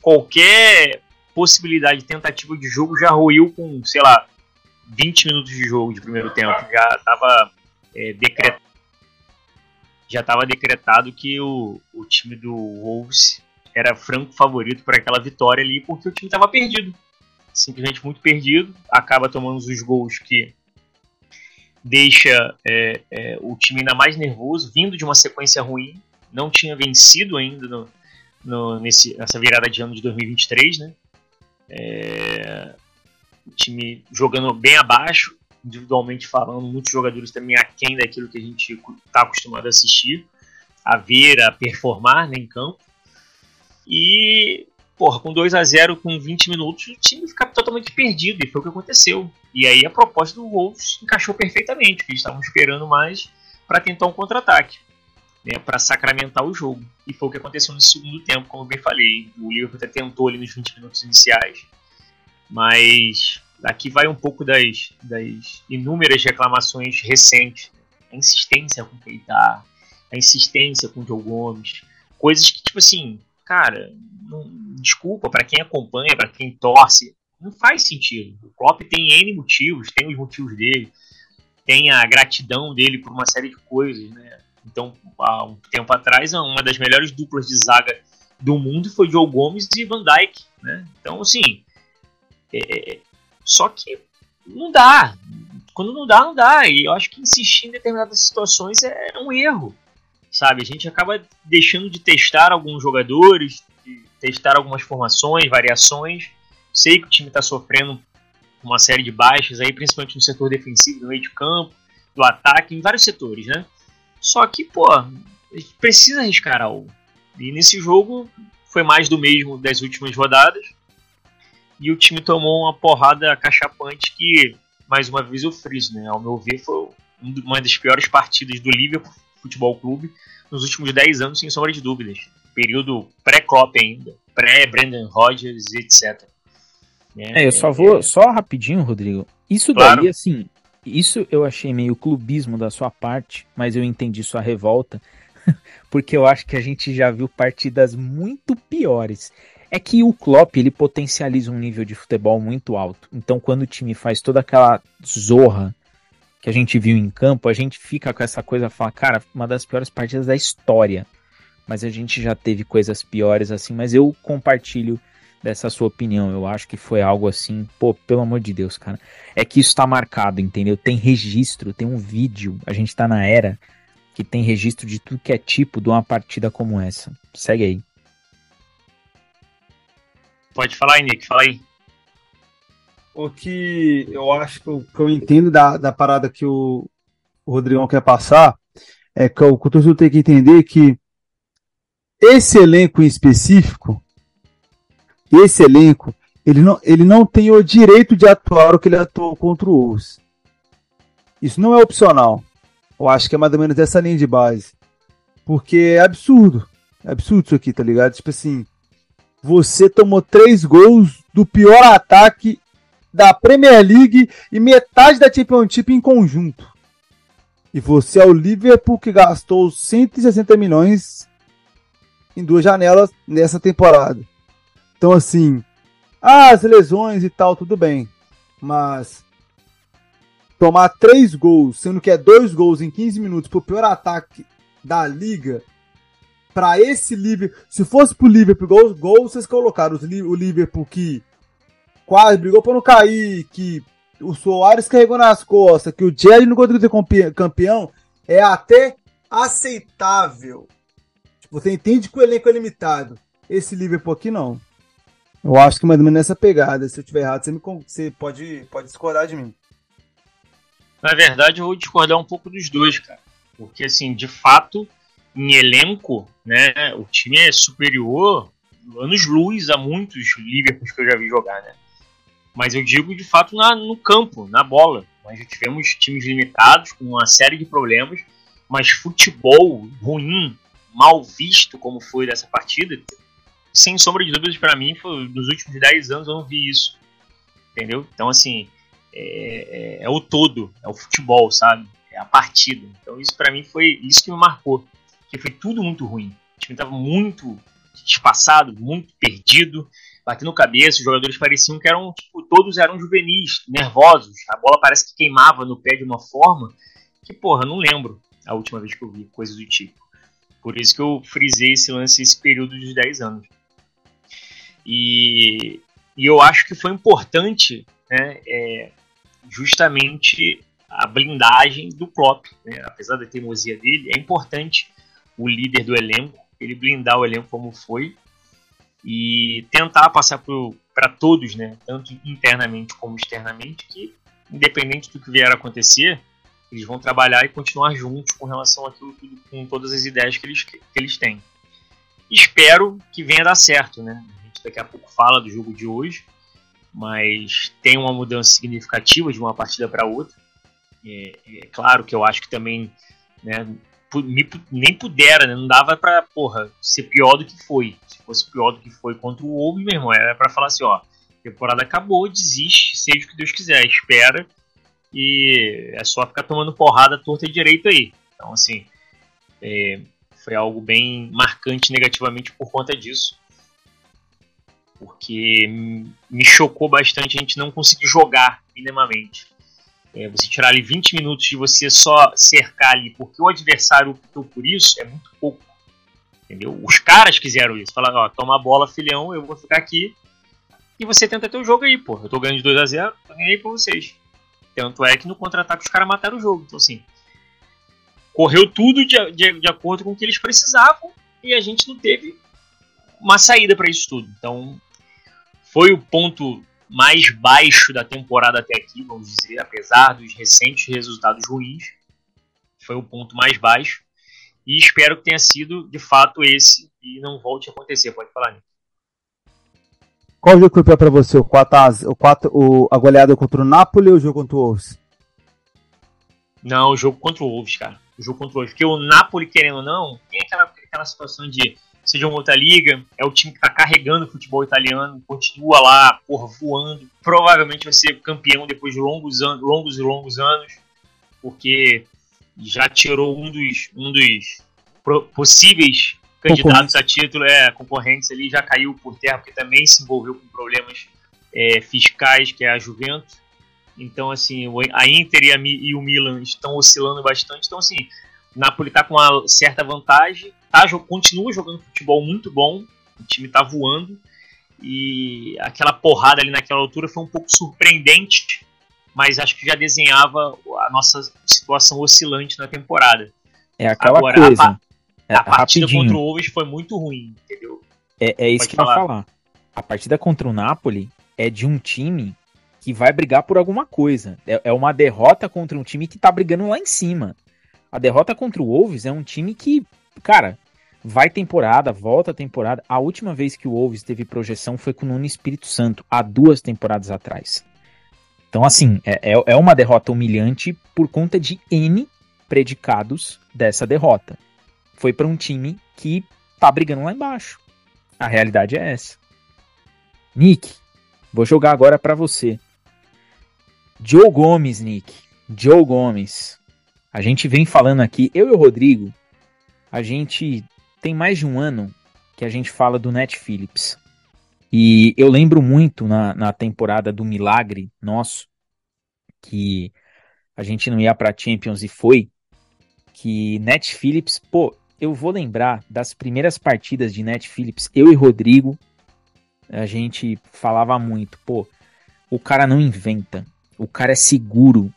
C: qualquer possibilidade de tentativa de jogo já ruiu com, sei lá, 20 minutos de jogo de primeiro tempo, já estava é, decretado já estava decretado que o, o time do Wolves era franco favorito para aquela vitória ali, porque o time estava perdido. Simplesmente muito perdido, acaba tomando os gols que deixa é, é, o time ainda mais nervoso, vindo de uma sequência ruim, não tinha vencido ainda no, no, nesse, nessa virada de ano de 2023, né? É, o time jogando bem abaixo, individualmente falando, muitos jogadores também aquém daquilo que a gente está acostumado a assistir, a ver, a performar né, em campo. E porra, com 2 a 0 com 20 minutos, o time fica totalmente perdido, e foi o que aconteceu. E aí a proposta do Wolves encaixou perfeitamente, que eles estavam esperando mais para tentar um contra-ataque, né, para sacramentar o jogo. E foi o que aconteceu no segundo tempo, como eu bem falei. O Liverpool até tentou ali nos 20 minutos iniciais, mas aqui vai um pouco das, das inúmeras reclamações recentes. A insistência com o Keita, a insistência com o Joe Gomes, coisas que, tipo assim, cara, não, desculpa, para quem acompanha, para quem torce, não faz sentido. O Klopp tem N motivos, tem os motivos dele, tem a gratidão dele por uma série de coisas, né? Então, há um tempo atrás, uma das melhores duplas de zaga do mundo foi Joe Gomes e Van Dijk, né? Então, assim, é, só que não dá. Quando não dá, não dá. E eu acho que insistir em determinadas situações é um erro sabe? A gente acaba deixando de testar alguns jogadores, de testar algumas formações, variações. Sei que o time está sofrendo uma série de baixas aí, principalmente no setor defensivo, no meio de campo, do ataque, em vários setores, né? Só que, pô, a gente precisa arriscar algo. E nesse jogo foi mais do mesmo das últimas rodadas. E o time tomou uma porrada cachapante que, mais uma vez, eu friso, né? Ao meu ver, foi uma das piores partidas do Liverpool Futebol Clube nos últimos 10 anos, sem sombra de dúvidas. Período pré-Klopp ainda, pré-Brendan Rodgers, etc.
A: É, eu só vou, é. só rapidinho, Rodrigo. Isso claro. daí, assim, isso eu achei meio clubismo da sua parte, mas eu entendi sua revolta, porque eu acho que a gente já viu partidas muito piores. É que o Klopp, ele potencializa um nível de futebol muito alto. Então, quando o time faz toda aquela zorra que a gente viu em campo, a gente fica com essa coisa, fala, cara, uma das piores partidas da história. Mas a gente já teve coisas piores assim, mas eu compartilho dessa sua opinião. Eu acho que foi algo assim, pô, pelo amor de Deus, cara. É que isso tá marcado, entendeu? Tem registro, tem um vídeo. A gente tá na era que tem registro de tudo que é tipo de uma partida como essa. Segue aí.
C: Pode falar aí, Nick, fala aí.
B: O que eu acho que eu, que eu entendo da, da parada que o, o Rodrigão quer passar é que o, torcedor tem que entender que esse elenco em específico, esse elenco, ele não, ele não tem o direito de atuar o que ele atuou contra o Wolves. Isso não é opcional. Eu acho que é mais ou menos essa linha de base. Porque é absurdo. É absurdo isso aqui, tá ligado? Tipo assim, você tomou três gols do pior ataque da Premier League e metade da Championship em conjunto. E você é o Liverpool que gastou 160 milhões em duas janelas nessa temporada. Então, assim, as lesões e tal, tudo bem. Mas tomar três gols, sendo que é dois gols em 15 minutos pro pior ataque da liga, para esse Liverpool, se fosse pro Liverpool, gols, gols vocês colocaram o Liverpool que quase brigou para não cair, que o Soares carregou nas costas, que o Jerry não conseguiu ser campeão, é até aceitável. Você entende que o elenco é limitado. Esse Liverpool aqui não. Eu acho que mais ou menos nessa pegada. Se eu tiver errado, você, me, você pode, pode discordar de mim.
C: Na verdade, eu vou discordar um pouco dos dois, cara. Porque, assim, de fato, em elenco, né, o time é superior anos luz a muitos Liverpools que eu já vi jogar, né? Mas eu digo, de fato, na, no campo, na bola. Nós já tivemos times limitados, com uma série de problemas, mas futebol ruim mal visto como foi dessa partida, sem sombra de dúvidas para mim, foi, nos últimos 10 anos eu não vi isso. Entendeu? Então, assim, é, é, é, o todo, é o futebol, sabe? É a partida. Então, isso para mim foi isso que me marcou. Que foi tudo muito ruim. O time tava muito espaçado, muito perdido, batendo cabeça. Os jogadores pareciam que eram, tipo, todos eram juvenis, nervosos. A bola parece que queimava no pé de uma forma que, porra, não lembro a última vez que eu vi coisas do tipo. Por isso que eu frisei esse lance, esse período de 10 anos. E, e eu acho que foi importante né, é, justamente a blindagem do Klopp. Né? Apesar da teimosia dele, é importante o líder do elenco, ele blindar o elenco como foi e tentar passar para todos, né, tanto internamente como externamente, que independente do que vier a acontecer, eles vão trabalhar e continuar juntos com relação àquilo tudo, com todas as ideias que eles, que eles têm. Espero que venha dar certo, né? A gente daqui a pouco fala do jogo de hoje, mas tem uma mudança significativa de uma partida para outra. É, é, claro que eu acho que também né, nem pudera, né? não dava para porra, ser pior do que foi. Se fosse pior do que foi contra o Wolves, meu irmão, era para falar assim, ó, temporada acabou, desiste, seja o que Deus quiser, espera e é só ficar tomando porrada torta e direito aí. Então, assim, é, foi algo bem marcante negativamente por conta disso. Porque me chocou bastante a gente não conseguir jogar minimamente. É, você tirar ali 20 minutos de você só cercar ali porque o adversário optou por isso é muito pouco. Entendeu? Os caras quiseram isso. Falaram, ó, toma a bola, filhão, eu vou ficar aqui. E você tenta ter o jogo aí, pô. Eu tô ganhando de 2 a 0 tô ganhando aí pra vocês. Tanto é que no contra-ataque os caras mataram o jogo. Então, assim, correu tudo de, de, de, acordo com o que eles precisavam e a gente não teve uma saída para isso tudo. Então, foi o ponto mais baixo da temporada até aqui, vamos dizer, apesar dos recentes resultados ruins. Foi o ponto mais baixo. E espero que tenha sido de fato esse e não volte a acontecer. Pode falar, Nick.
B: Qual jogo foi pior pra você? O 4 o 4 o, a goleada contra o Napoli ou o jogo contra o Wolves?
C: Não, o jogo contra o Wolves, cara. O jogo contra o Wolves. Porque o Napoli, querendo ou não, tem aquela, aquela situação de seja uma outra liga, é o time que tá carregando o futebol italiano, continua lá, por voando. Provavelmente vai ser campeão depois de longos, anos, longos e longos anos, porque já tirou um dos, um dos possíveis candidatos a título, é, concorrentes ali, já caiu por terra, porque também se envolveu com problemas é, fiscais, que é a Juventus. Então, assim, a Inter e, a, e o Milan estão oscilando bastante. Então, assim, Napoli está com uma certa vantagem, tá, continua jogando futebol muito bom, o time está voando. E aquela porrada ali naquela altura foi um pouco surpreendente, mas acho que já desenhava a nossa situação oscilante na temporada.
A: É aquela Agora, coisa.
C: É, a partida rapidinho. contra o Wolves foi muito ruim, entendeu?
A: É, é isso Pode que falar. eu ia falar. A partida contra o Napoli é de um time que vai brigar por alguma coisa. É, é uma derrota contra um time que tá brigando lá em cima. A derrota contra o Wolves é um time que, cara, vai temporada, volta temporada. A última vez que o Wolves teve projeção foi com o Nuno Espírito Santo, há duas temporadas atrás. Então, assim, é, é, é uma derrota humilhante por conta de N predicados dessa derrota foi para um time que tá brigando lá embaixo. A realidade é essa. Nick, vou jogar agora para você. Joe Gomes, Nick. Joe Gomes. A gente vem falando aqui, eu e o Rodrigo, a gente tem mais de um ano que a gente fala do Net Phillips. E eu lembro muito na, na temporada do Milagre nosso, que a gente não ia pra Champions e foi, que Net Phillips, pô, eu vou lembrar das primeiras partidas de Net Phillips, eu e Rodrigo, a gente falava muito, pô, o cara não inventa, o cara é seguro,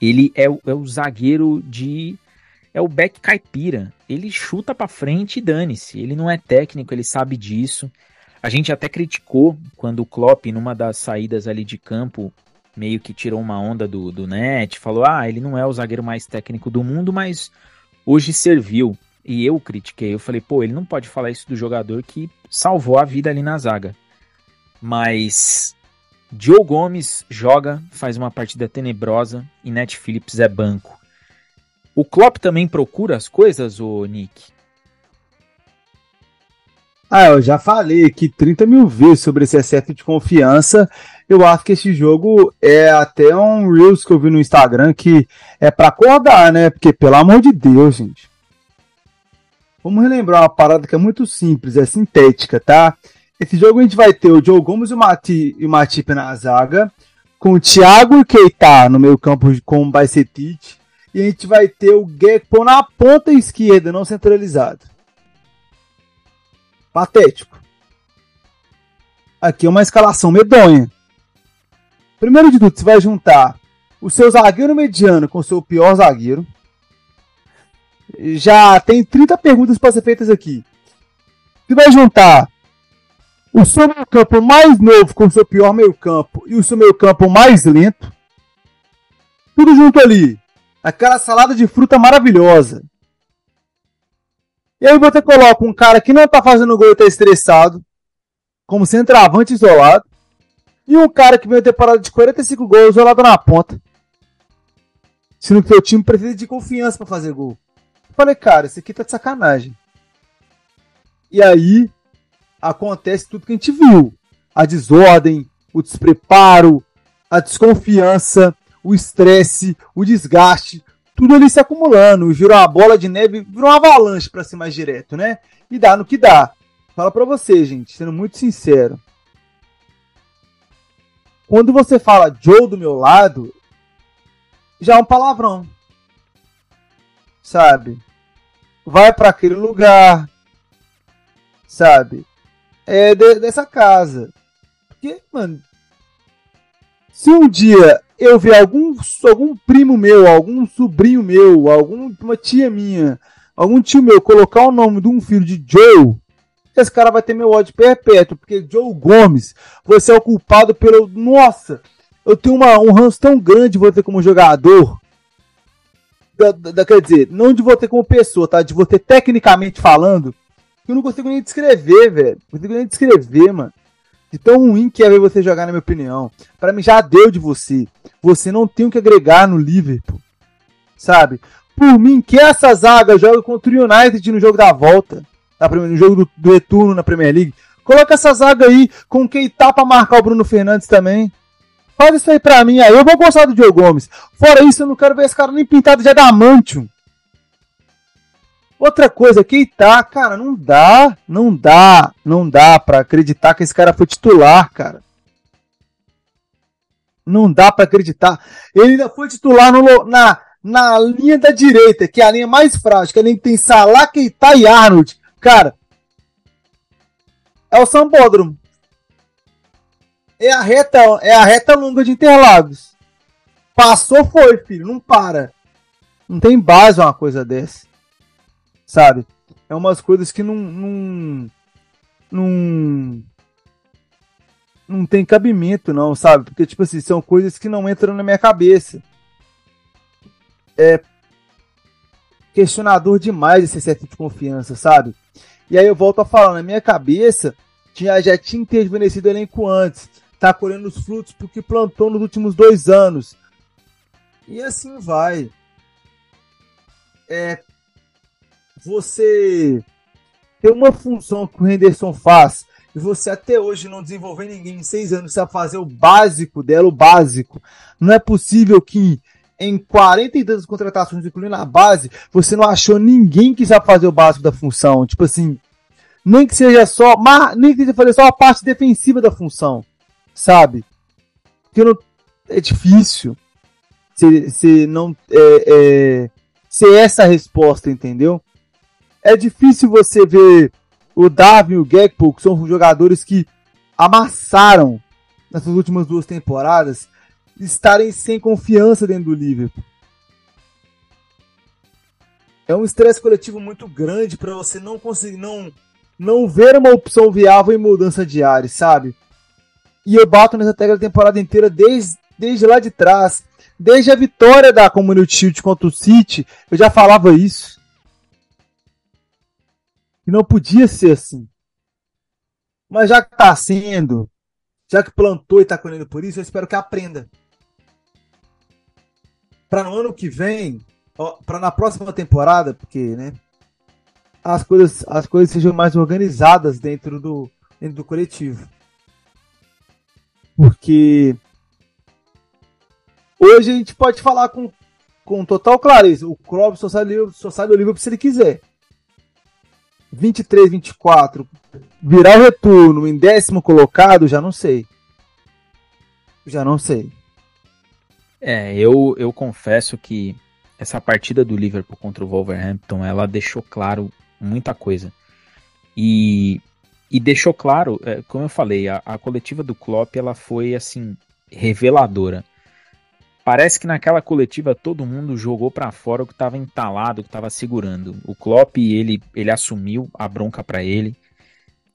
A: ele é, é o zagueiro de. É o back caipira. Ele chuta para frente e dane-se. Ele não é técnico, ele sabe disso. A gente até criticou quando o Klopp, numa das saídas ali de campo, meio que tirou uma onda do, do net, falou: ah, ele não é o zagueiro mais técnico do mundo, mas hoje serviu. E eu critiquei, eu falei, pô, ele não pode falar isso do jogador que salvou a vida ali na zaga. Mas Joe Gomes joga, faz uma partida tenebrosa e Net Phillips é banco. O Klopp também procura as coisas, o Nick?
B: Ah, eu já falei aqui 30 mil vezes sobre esse excesso de confiança. Eu acho que esse jogo é até um Reels que eu vi no Instagram que é para acordar, né? Porque, pelo amor de Deus, gente. Vamos relembrar uma parada que é muito simples, é sintética, tá? Esse jogo a gente vai ter o Joe Gomes e o, Mati, e o Matip na zaga, com o Thiago e Keita no meio campo com o Baicetic, e a gente vai ter o Gekpo na ponta esquerda, não centralizado. Patético. Aqui é uma escalação medonha. Primeiro de tudo, você vai juntar o seu zagueiro mediano com o seu pior zagueiro já tem 30 perguntas para ser feitas aqui. Você vai juntar o seu meio campo mais novo com o seu pior meio campo e o seu meio campo mais lento. Tudo junto ali. Aquela salada de fruta maravilhosa. E aí você coloca um cara que não tá fazendo gol e tá estressado, como centroavante isolado, e um cara que veio temporada de 45 gols isolado na ponta. Sendo que o time precisa de confiança para fazer gol. Falei, cara, esse aqui tá de sacanagem. E aí acontece tudo que a gente viu: a desordem, o despreparo, a desconfiança, o estresse, o desgaste, tudo ali se acumulando, virou uma bola de neve, virou uma avalanche para ser mais direto, né? E dá no que dá. Fala para você, gente, sendo muito sincero. Quando você fala Joe do meu lado, já é um palavrão. Sabe? vai para aquele lugar, sabe? É de, dessa casa. Porque, mano, se um dia eu ver algum, algum primo meu, algum sobrinho meu, alguma tia minha, algum tio meu colocar o nome de um filho de Joe, esse cara vai ter meu ódio perpétuo, porque Joe Gomes, você é o culpado pelo. Nossa, eu tenho uma, um ranço tão grande você como jogador da, da, quer dizer, não de você como pessoa, tá? De você tecnicamente falando, eu não consigo nem descrever, velho. Não consigo nem descrever, mano. De tão ruim que é ver você jogar, na minha opinião. Para mim já deu de você. Você não tem o que agregar no Liverpool. Sabe? Por mim, que essa zaga joga contra o United no jogo da volta. No jogo do, do retorno na Premier League. Coloca essa zaga aí com o Keita pra marcar o Bruno Fernandes também. Faz isso aí pra mim aí. Eu vou gostar do Diogo Gomes. Fora isso, eu não quero ver esse cara nem pintado de adamantium. Outra coisa, Keita, cara, não dá, não dá, não dá pra acreditar que esse cara foi titular, cara. Não dá pra acreditar. Ele ainda foi titular no, na, na linha da direita, que é a linha mais frágil, que é a linha que tem Salah, Keita e Arnold. Cara, é o Sambódromo. É a reta, é a reta longa de Interlagos. Passou, foi, filho. Não para. Não tem base uma coisa dessa. Sabe? É umas coisas que não. Não. Não, não tem cabimento, não, sabe? Porque, tipo assim, são coisas que não entram na minha cabeça. É questionador demais esse excesso de confiança, sabe? E aí eu volto a falar, na minha cabeça, tinha, já tinha intervenecido o elenco antes tá colhendo os frutos porque plantou nos últimos dois anos. E assim vai. É, você tem uma função que o Henderson faz e você até hoje não desenvolveu ninguém em seis anos sabe fazer o básico dela, o básico. Não é possível que em 42 contratações, incluindo a base, você não achou ninguém que sabe fazer o básico da função. Tipo assim, nem que seja só, mas, nem que seja fazer só a parte defensiva da função sabe? Porque não, é difícil se, se não é, é, ser essa resposta, entendeu? É difícil você ver o Darwin e o Gekpo, que são jogadores que amassaram nessas últimas duas temporadas, estarem sem confiança dentro do Liverpool. É um estresse coletivo muito grande para você não conseguir não não ver uma opção viável em mudança de área, sabe? E eu bato nessa tecla a temporada inteira desde, desde lá de trás. Desde a vitória da Community Shield contra o City, eu já falava isso. E não podia ser assim. Mas já que tá sendo, já que plantou e tá colhendo por isso, eu espero que aprenda. Para no ano que vem, para na próxima temporada, porque, né, as coisas, as coisas sejam mais organizadas dentro do, dentro do coletivo. Porque hoje a gente pode falar com, com total clareza. O Klopp só sai, só sai do livro se ele quiser. 23, 24, virar o retorno em décimo colocado, já não sei. Já não sei.
A: É, eu, eu confesso que essa partida do Liverpool contra o Wolverhampton, ela deixou claro muita coisa. E e deixou claro, é, como eu falei, a, a, coletiva do Klopp ela foi assim reveladora. Parece que naquela coletiva todo mundo jogou para fora o que estava entalado, o que estava segurando. O Klopp ele ele assumiu a bronca para ele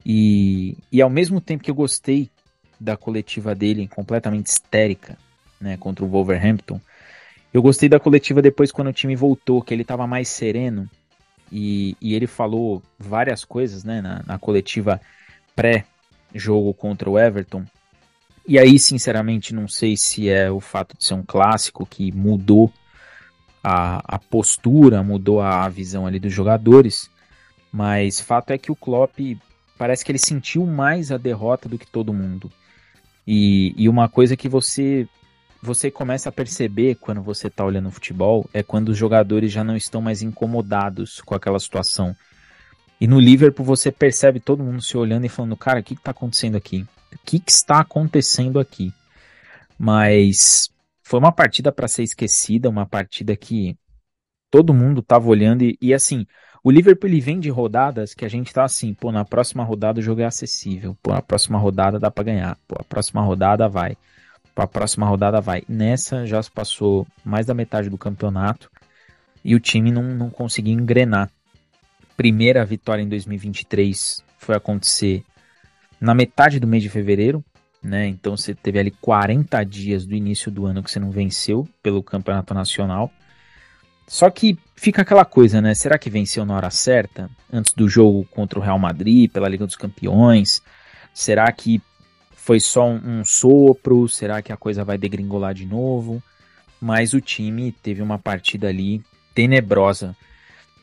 A: e, e ao mesmo tempo que eu gostei da coletiva dele completamente histérica, né, contra o Wolverhampton, eu gostei da coletiva depois quando o time voltou, que ele estava mais sereno e, e ele falou várias coisas né, na, na coletiva pré-jogo contra o Everton. E aí, sinceramente, não sei se é o fato de ser um clássico que mudou a, a postura, mudou a visão ali dos jogadores, mas fato é que o Klopp parece que ele sentiu mais a derrota do que todo mundo. E, e uma coisa que você você começa a perceber quando você está olhando futebol é quando os jogadores já não estão mais incomodados com aquela situação. E no Liverpool você percebe todo mundo se olhando e falando, cara, o que está acontecendo aqui? O que, que está acontecendo aqui? Mas foi uma partida para ser esquecida, uma partida que todo mundo estava olhando e, e, assim, o Liverpool ele vem de rodadas que a gente tá assim, pô, na próxima rodada o jogo é acessível, pô, na próxima rodada dá para ganhar, pô, a próxima rodada vai para a próxima rodada vai. Nessa já se passou mais da metade do campeonato e o time não, não conseguiu engrenar. Primeira vitória em 2023 foi acontecer na metade do mês de fevereiro, né? Então você teve ali 40 dias do início do ano que você não venceu pelo campeonato nacional. Só que fica aquela coisa, né? Será que venceu na hora certa? Antes do jogo contra o Real Madrid, pela Liga dos Campeões? Será que foi só um, um sopro? Será que a coisa vai degringolar de novo? Mas o time teve uma partida ali tenebrosa.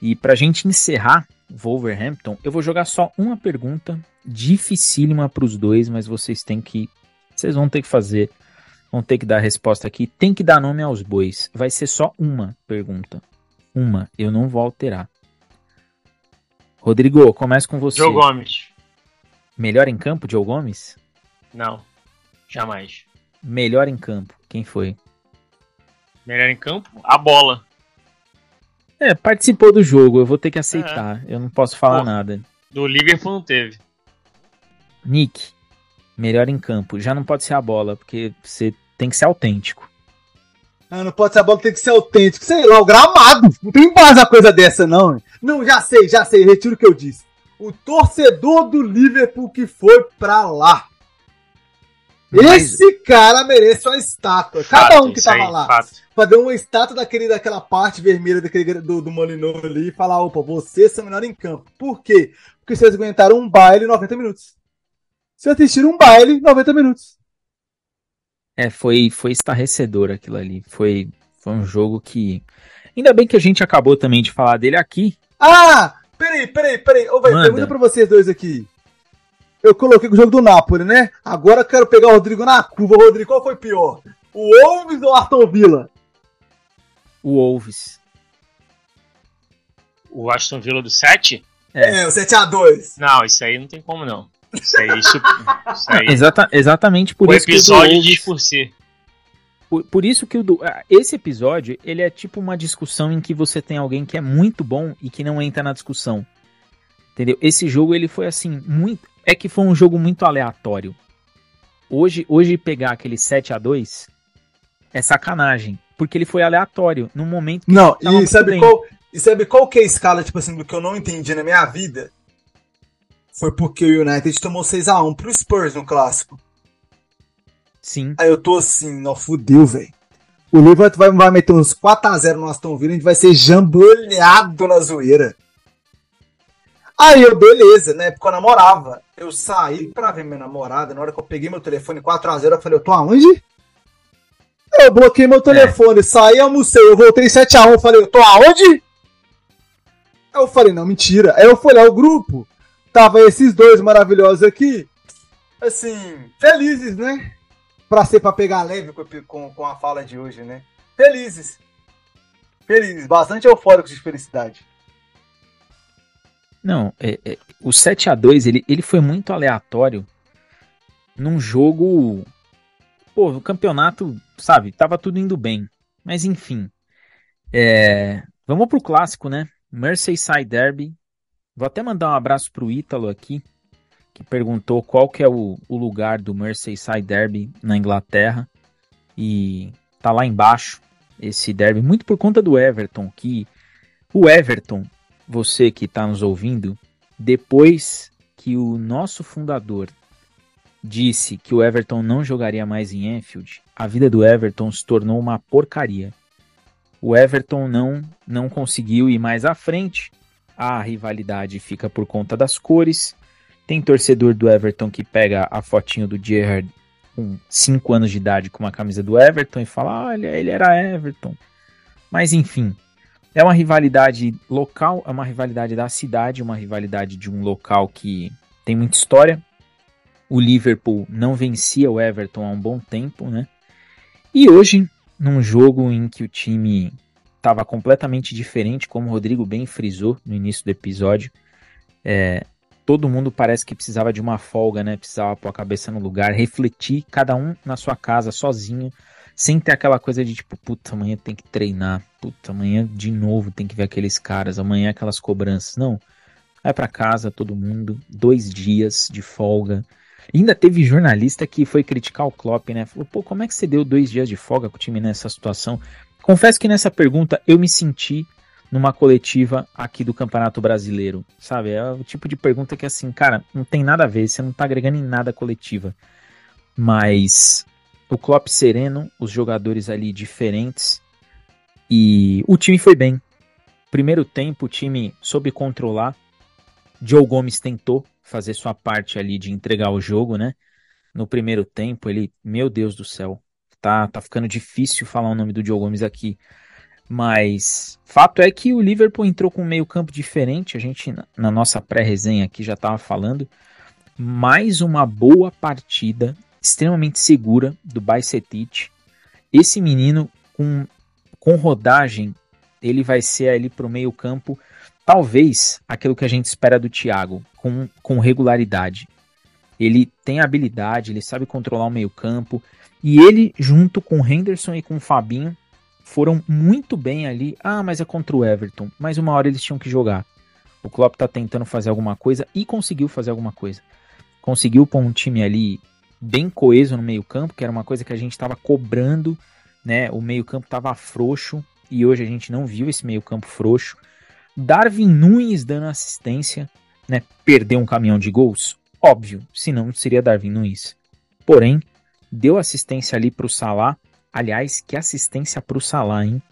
A: E pra gente encerrar Wolverhampton, eu vou jogar só uma pergunta dificílima para os dois, mas vocês têm que vocês vão ter que fazer vão ter que dar a resposta aqui. Tem que dar nome aos bois. Vai ser só uma pergunta. Uma. Eu não vou alterar. Rodrigo, começa com você.
C: Diogo Gomes.
A: Melhor em campo, Diogo Gomes?
C: Não. Jamais.
A: Melhor em campo. Quem foi?
C: Melhor em campo? A bola.
A: É, participou do jogo. Eu vou ter que aceitar. É. Eu não posso falar Pô, nada.
C: Do Liverpool não teve.
A: Nick melhor em campo. Já não pode ser a bola, porque você tem que ser autêntico.
B: Não, não pode ser a bola, tem que ser autêntico. Sei lá, o gramado. Não tem base a coisa dessa, não. Não, já sei, já sei. Retiro o que eu disse. O torcedor do Liverpool que foi pra lá. Mas... Esse cara merece uma estátua. Cada fato, um que tava aí, lá. Fato. Fazer uma estátua daquele, daquela parte vermelha daquele, do, do Molinô ali e falar: opa, vocês são melhor em campo. Por quê? Porque vocês aguentaram um baile 90 minutos se assistir um baile 90 minutos.
A: É, foi, foi estarrecedor aquilo ali. Foi, foi um jogo que. Ainda bem que a gente acabou também de falar dele aqui.
B: Ah! Peraí, peraí, peraí. Ô, velho, pergunta pra vocês dois aqui. Eu coloquei o jogo do Napoli, né? Agora eu quero pegar o Rodrigo na curva. Rodrigo, qual foi pior? O Wolves ou o Aston Villa?
A: O Wolves.
C: O Aston Villa do 7?
B: É, é o 7x2.
C: Não, isso aí não tem como não. Isso aí, isso,
A: isso aí. Exata, exatamente por
C: o
A: isso
C: episódio que o diz por si.
A: Por, por, isso que o do, ah, esse episódio ele é tipo uma discussão em que você tem alguém que é muito bom e que não entra na discussão. Entendeu? Esse jogo ele foi assim, muito. É que foi um jogo muito aleatório. Hoje, hoje pegar aquele 7 a 2 é sacanagem. Porque ele foi aleatório, no momento que
B: Não, e sabe, qual, e sabe qual que é a escala, tipo assim, do que eu não entendi na minha vida? Foi porque o United tomou 6x1 pro Spurs no clássico.
A: Sim.
B: Aí eu tô assim, não fudeu, velho. O Liverpool vai, vai meter uns 4x0 no Aston Villa, a gente vai ser jambolhado na zoeira. Aí eu, beleza, né? Porque eu namorava. Eu saí pra ver minha namorada. Na hora que eu peguei meu telefone 4x0, eu falei, eu tô aonde? Eu bloqueei meu telefone, é. saí, almocei, eu voltei 7x1, eu falei, eu tô aonde? Aí eu falei, não, mentira. Aí eu fui olhar o grupo tava esses dois maravilhosos aqui, assim, felizes, né? Pra ser pra pegar leve com, com, com a fala de hoje, né? Felizes. Felizes, bastante eufóricos de felicidade.
A: Não, é, é, o 7 a 2 ele, ele foi muito aleatório num jogo. Pô, o campeonato, sabe, tava tudo indo bem. Mas enfim. É, vamos pro clássico, né? Merseyside Derby, Vou até mandar um abraço pro Ítalo aqui, que perguntou qual que é o, o lugar do Merseyside Derby na Inglaterra. E tá lá embaixo esse derby, muito por conta do Everton, que o Everton, você que está nos ouvindo, depois que o nosso fundador disse que o Everton não jogaria mais em Anfield, a vida do Everton se tornou uma porcaria. O Everton não não conseguiu ir mais à frente a rivalidade fica por conta das cores. Tem torcedor do Everton que pega a fotinho do Gerrard com 5 anos de idade com uma camisa do Everton e fala: olha, ele era Everton. Mas enfim, é uma rivalidade local, é uma rivalidade da cidade, uma rivalidade de um local que tem muita história. O Liverpool não vencia o Everton há um bom tempo, né? E hoje, num jogo em que o time estava completamente diferente, como o Rodrigo bem frisou no início do episódio. É, todo mundo parece que precisava de uma folga, né? Precisava pôr a cabeça no lugar, refletir, cada um na sua casa, sozinho, sem ter aquela coisa de tipo, puta, amanhã tem que treinar, puta, amanhã de novo tem que ver aqueles caras, amanhã aquelas cobranças. Não. Vai para casa todo mundo, dois dias de folga. Ainda teve jornalista que foi criticar o Klopp, né? Falou, pô, como é que você deu dois dias de folga com o time nessa situação? Confesso que nessa pergunta eu me senti numa coletiva aqui do Campeonato Brasileiro, sabe? É o tipo de pergunta que assim, cara, não tem nada a ver, você não tá agregando em nada a coletiva. Mas o Klopp sereno, os jogadores ali diferentes, E o time foi bem. Primeiro tempo, o time soube controlar. Joe Gomes tentou fazer sua parte ali de entregar o jogo, né? No primeiro tempo, ele, meu Deus do céu, tá, tá ficando difícil falar o nome do Joe Gomes aqui. Mas fato é que o Liverpool entrou com um meio-campo diferente. A gente, na nossa pré-resenha aqui, já estava falando. Mais uma boa partida, extremamente segura do Bajcetic. Esse menino, com, com rodagem, ele vai ser ali para o meio-campo, talvez aquilo que a gente espera do Thiago, com, com regularidade. Ele tem habilidade, ele sabe controlar o meio-campo. E ele, junto com Henderson e com o Fabinho, foram muito bem ali. Ah, mas é contra o Everton. Mas uma hora eles tinham que jogar. O Klopp tá tentando fazer alguma coisa e conseguiu fazer alguma coisa. Conseguiu pôr um time ali bem coeso no meio-campo, que era uma coisa que a gente estava cobrando, né? O meio-campo estava frouxo e hoje a gente não viu esse meio-campo frouxo. Darwin Nunes dando assistência, né? Perdeu um caminhão de gols? Óbvio, senão seria Darwin Nunes. Porém, deu assistência ali para o Salah Aliás, que assistência para o Salah, hein?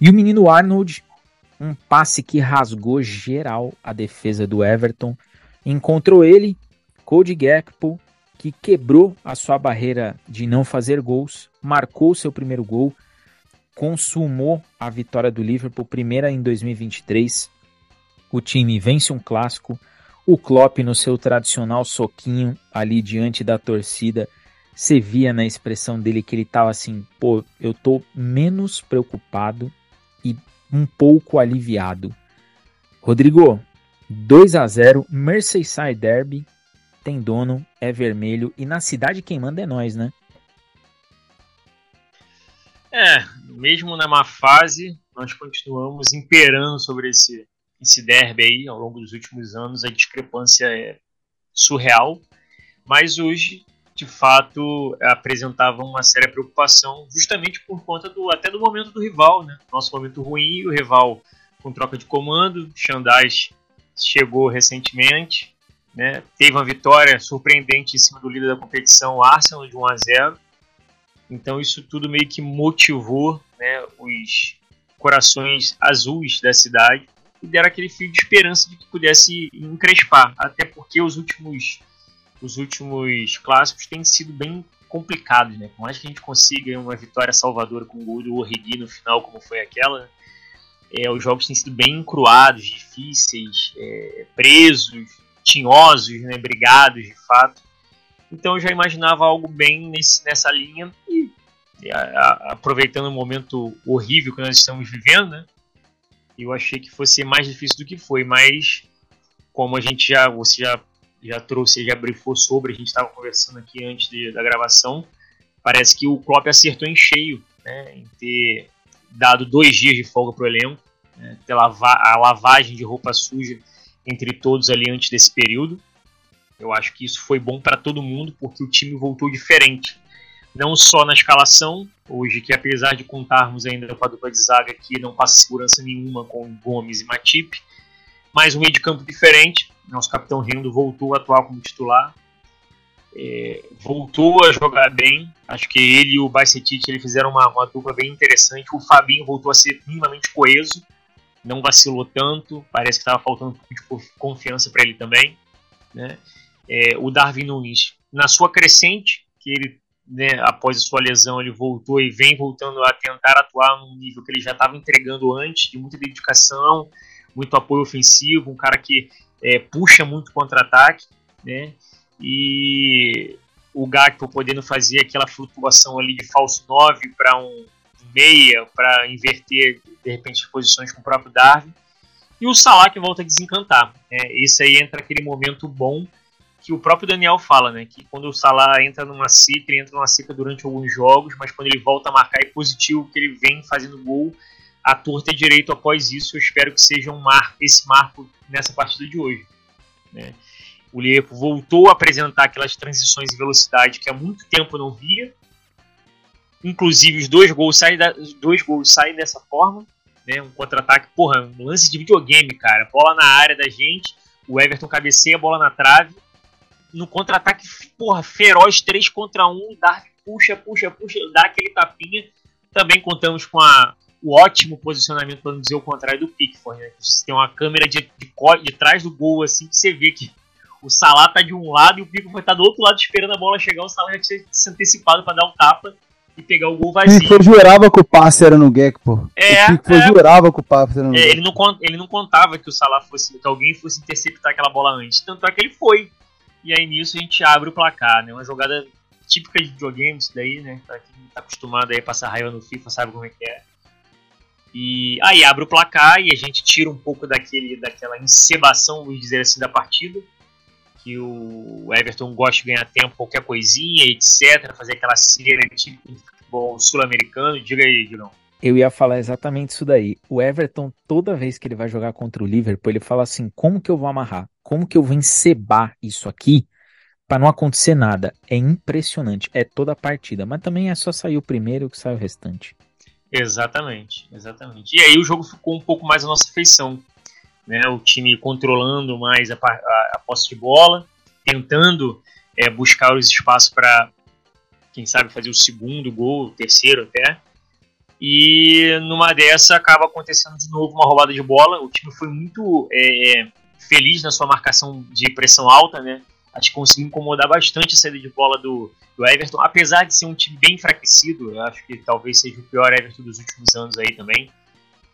A: E o menino Arnold, um passe que rasgou geral a defesa do Everton. Encontrou ele, Cody Gakpo, que quebrou a sua barreira de não fazer gols, marcou seu primeiro gol, consumou a vitória do Liverpool, primeira em 2023. O time vence um clássico. O Klopp no seu tradicional soquinho ali diante da torcida você via na expressão dele que ele tava assim, pô, eu tô menos preocupado e um pouco aliviado. Rodrigo, 2 a 0 Merseyside Derby, tem dono, é vermelho e na cidade quem manda é nós, né?
C: É, mesmo na má fase, nós continuamos imperando sobre esse, esse derby aí ao longo dos últimos anos. A discrepância é surreal, mas hoje de fato apresentavam uma séria preocupação, justamente por conta do até do momento do rival, né? Nosso momento ruim, o rival com troca de comando, Xandais chegou recentemente, né? Teve uma vitória surpreendente em cima do líder da competição, Arsenal, de 1 a 0. Então isso tudo meio que motivou, né, os corações azuis da cidade e deram aquele fio de esperança de que pudesse encrespar, até porque os últimos os últimos clássicos têm sido bem complicados, né? Por mais que a gente consiga uma vitória salvadora com o gol do Orrigui no final, como foi aquela, é, os jogos têm sido bem encruados, difíceis, é, presos, tinhosos, né? brigados de fato. Então eu já imaginava algo bem nesse, nessa linha e, e a, a, aproveitando o momento horrível que nós estamos vivendo, né? Eu achei que fosse mais difícil do que foi, mas como a gente já, você já já trouxe, já brifou sobre, a gente estava conversando aqui antes de, da gravação. Parece que o Klopp acertou em cheio né, em ter dado dois dias de folga para o elenco, né, ter lava a lavagem de roupa suja entre todos ali antes desse período. Eu acho que isso foi bom para todo mundo, porque o time voltou diferente. Não só na escalação, hoje que apesar de contarmos ainda com a dupla de zaga que não passa segurança nenhuma com Gomes e Matip, mas um meio de campo diferente, nosso capitão Rindo voltou a atuar como titular. É, voltou a jogar bem. Acho que ele e o Bajcetic ele fizeram uma, uma, dupla bem interessante. O Fabinho voltou a ser minimamente coeso, não vacilou tanto. Parece que estava faltando um pouco de confiança para ele também. Né? É, o Darwin Nunes, na sua crescente, que ele né, após a sua lesão ele voltou e vem voltando a tentar atuar num nível que ele já estava entregando antes, de muita dedicação, muito apoio ofensivo, um cara que é, puxa muito contra-ataque, né? E o Gakpo podendo fazer aquela flutuação ali de falso 9 para um meia, para inverter de repente posições com o próprio Darwin. E o Salah que volta a desencantar. Né? Esse aí entra aquele momento bom que o próprio Daniel fala, né? Que quando o Salah entra numa seca, ele entra numa seca durante alguns jogos, mas quando ele volta a marcar é positivo, que ele vem fazendo gol a torta e direito após isso. Eu espero que seja um marco, esse marco nessa partida de hoje. Né? O Liverpool voltou a apresentar aquelas transições em velocidade que há muito tempo não via. Inclusive, os dois gols saem, da, dois gols saem dessa forma. Né? Um contra-ataque, porra, um lance de videogame, cara. Bola na área da gente, o Everton cabeceia bola na trave. No contra-ataque, porra, feroz, 3 contra 1. Dark puxa, puxa, puxa, dá aquele tapinha. Também contamos com a o ótimo posicionamento, para não dizer o contrário, do Pickford. Né? Você tem uma câmera de, de, de trás do gol, assim, que você vê que o Salah tá de um lado e o Pickford tá do outro lado esperando a bola chegar. O Salah já tinha se antecipado para dar um tapa e pegar o gol vazio.
B: Pickford jurava que o passe era no Gekpo.
C: É,
B: o Pickford
C: é.
B: jurava que o passe era no
C: é, ele, não, ele não contava que o Salah fosse, que alguém fosse interceptar aquela bola antes. Tanto é que ele foi. E aí nisso a gente abre o placar, né? Uma jogada típica de videogames daí, né? Pra quem tá acostumado aí a passar raiva no FIFA, sabe como é que é. E aí abre o placar e a gente tira um pouco daquele, daquela encebação, vamos dizer assim, da partida. Que o Everton gosta de ganhar tempo, qualquer coisinha, etc. Fazer aquela cera tipo futebol sul-americano. Diga aí, Digão.
A: Eu ia falar exatamente isso daí. O Everton, toda vez que ele vai jogar contra o Liverpool, ele fala assim: como que eu vou amarrar? Como que eu vou encebar isso aqui para não acontecer nada? É impressionante. É toda a partida. Mas também é só sair o primeiro que sai o restante.
C: Exatamente, exatamente. E aí o jogo ficou um pouco mais a nossa feição. Né? O time controlando mais a, a, a posse de bola, tentando é, buscar os espaços para, quem sabe, fazer o segundo gol, o terceiro até. E numa dessa acaba acontecendo de novo uma roubada de bola. O time foi muito é, feliz na sua marcação de pressão alta, né? Acho que conseguiu incomodar bastante a saída de bola do, do Everton, apesar de ser um time bem enfraquecido. Eu acho que talvez seja o pior Everton dos últimos anos aí também,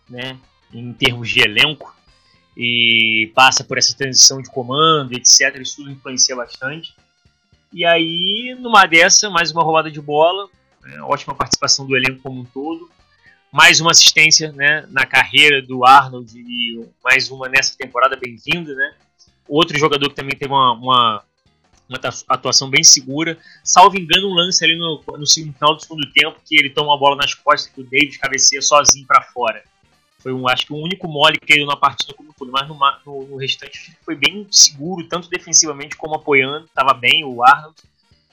C: né? Em termos de elenco. E passa por essa transição de comando, etc. Isso tudo influencia bastante. E aí, numa dessa, mais uma roubada de bola. Né? Ótima participação do elenco como um todo mais uma assistência né, na carreira do Arnold e mais uma nessa temporada bem-vinda, né? Outro jogador que também teve uma, uma, uma, atuação bem segura. Salvo engano, um lance ali no, no final do segundo tempo que ele toma a bola nas costas que o David cabeceia sozinho para fora. Foi um, acho que o único mole que ele na partida como todo, mas no, no, no, restante foi bem seguro, tanto defensivamente como apoiando. Estava bem o Arnold.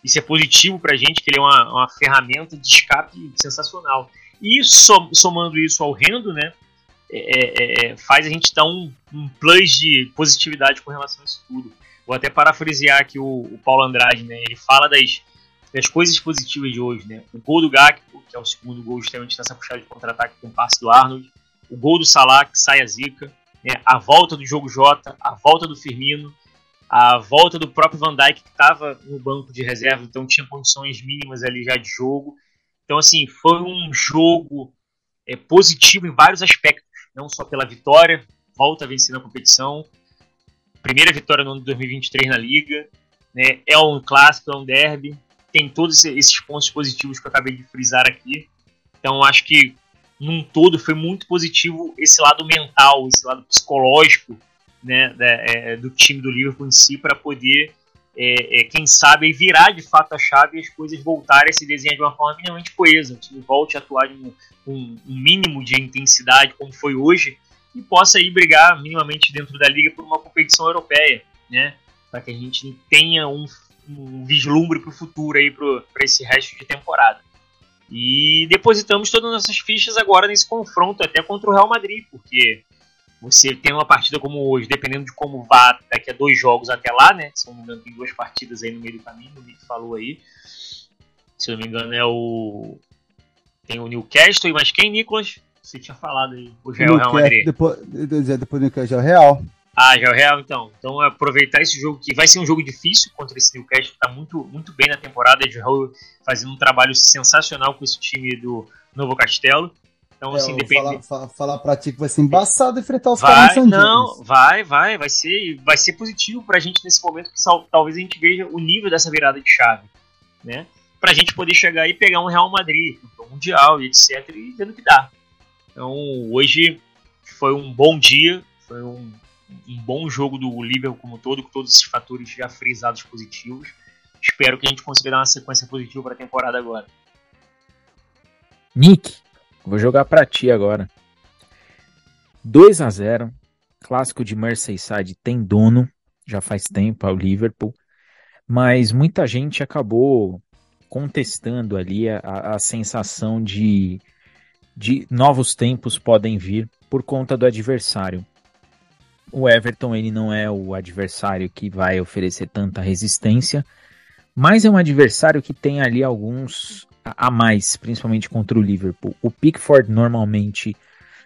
C: Isso é positivo para a gente, que ele é uma, uma ferramenta de escape sensacional. E somando isso ao rendo, né, é, é, é, faz a gente dar um, um, plus de positividade com relação a isso tudo. Vou até parafrasear aqui o, o Paulo Andrade, né, ele fala das, das coisas positivas de hoje, né, o gol do Gakpo, que é o segundo gol justamente nessa puxada de contra-ataque com o passe do Arnold, o gol do Salah, que sai a zica, né, a volta do jogo J, a volta do Firmino, a volta do próprio Van Dijk, que estava no banco de reserva, então tinha condições mínimas ali já de jogo, então, assim, foi um jogo é, positivo em vários aspectos, não só pela vitória, volta a vencer na competição, primeira vitória no ano de 2023 na Liga, né, é um clássico, é um derby, tem todos esses pontos positivos que eu acabei de frisar aqui. Então, acho que, num todo, foi muito positivo esse lado mental, esse lado psicológico né, da, é, do time do Liverpool em si, para poder é, é, quem sabe, virar de fato a chave e as coisas voltarem a se desenhar de uma forma minimamente coesa. O time volte a atuar com um, um, mínimo de intensidade, como foi hoje, e possa aí brigar minimamente dentro da liga por uma competição europeia, né? Para que a gente tenha um, um vislumbre para o futuro aí para esse resto de temporada. E depositamos todas as nossas fichas agora nesse confronto até contra o Real Madrid, porque você tem uma partida como hoje, dependendo de como vá daqui a dois jogos até lá, né? Se não me engano, tem duas partidas aí no meio do caminho, o Nick falou aí. Se não me engano, é o. Tem o Newcastle e mais quem, Nicolas? Você tinha falado aí. O
B: o Real Madrid. Depois, depois do Newcastle é o Real.
C: Ah, já é o Real, então. Então, aproveitar esse jogo que vai ser um jogo difícil contra esse Newcastle, que tá muito, muito bem na temporada. De fazendo um trabalho sensacional com esse time do Novo Castelo. Então, é, assim, depende.
B: Falar, falar pra ti que vai ser embaçado enfrentar os caras
C: Não, vai, vai, vai ser, vai ser positivo pra gente nesse momento que talvez a gente veja o nível dessa virada de chave, né? Pra gente poder chegar e pegar um Real Madrid, um Mundial e etc. e vendo o que dá. Então, hoje foi um bom dia, foi um, um bom jogo do Liverpool como todo, com todos esses fatores já frisados positivos. Espero que a gente consiga dar uma sequência positiva para a temporada agora.
A: Nick, Vou jogar para ti agora. 2 a 0 Clássico de Merseyside tem dono, já faz tempo, é o Liverpool. Mas muita gente acabou contestando ali a, a sensação de, de novos tempos podem vir por conta do adversário. O Everton ele não é o adversário que vai oferecer tanta resistência, mas é um adversário que tem ali alguns a mais, principalmente contra o Liverpool. O Pickford normalmente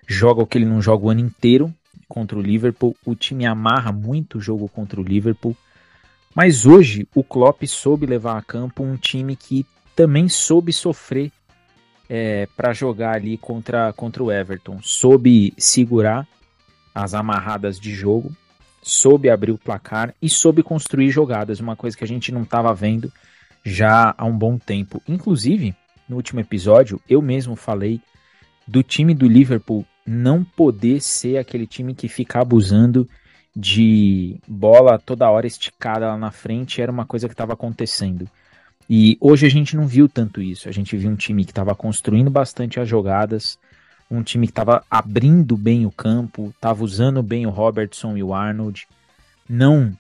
A: joga o que ele não joga o ano inteiro contra o Liverpool. O time amarra muito o jogo contra o Liverpool. Mas hoje o Klopp soube levar a campo um time que também soube sofrer é, para jogar ali contra, contra o Everton. Soube segurar as amarradas de jogo, soube abrir o placar e soube construir jogadas, uma coisa que a gente não estava vendo já há um bom tempo. Inclusive, no último episódio, eu mesmo falei do time do Liverpool não poder ser aquele time que fica abusando de bola toda hora esticada lá na frente, era uma coisa que estava acontecendo. E hoje a gente não viu tanto isso. A gente viu um time que estava construindo bastante as jogadas, um time que estava abrindo bem o campo, estava usando bem o Robertson e o Arnold. Não,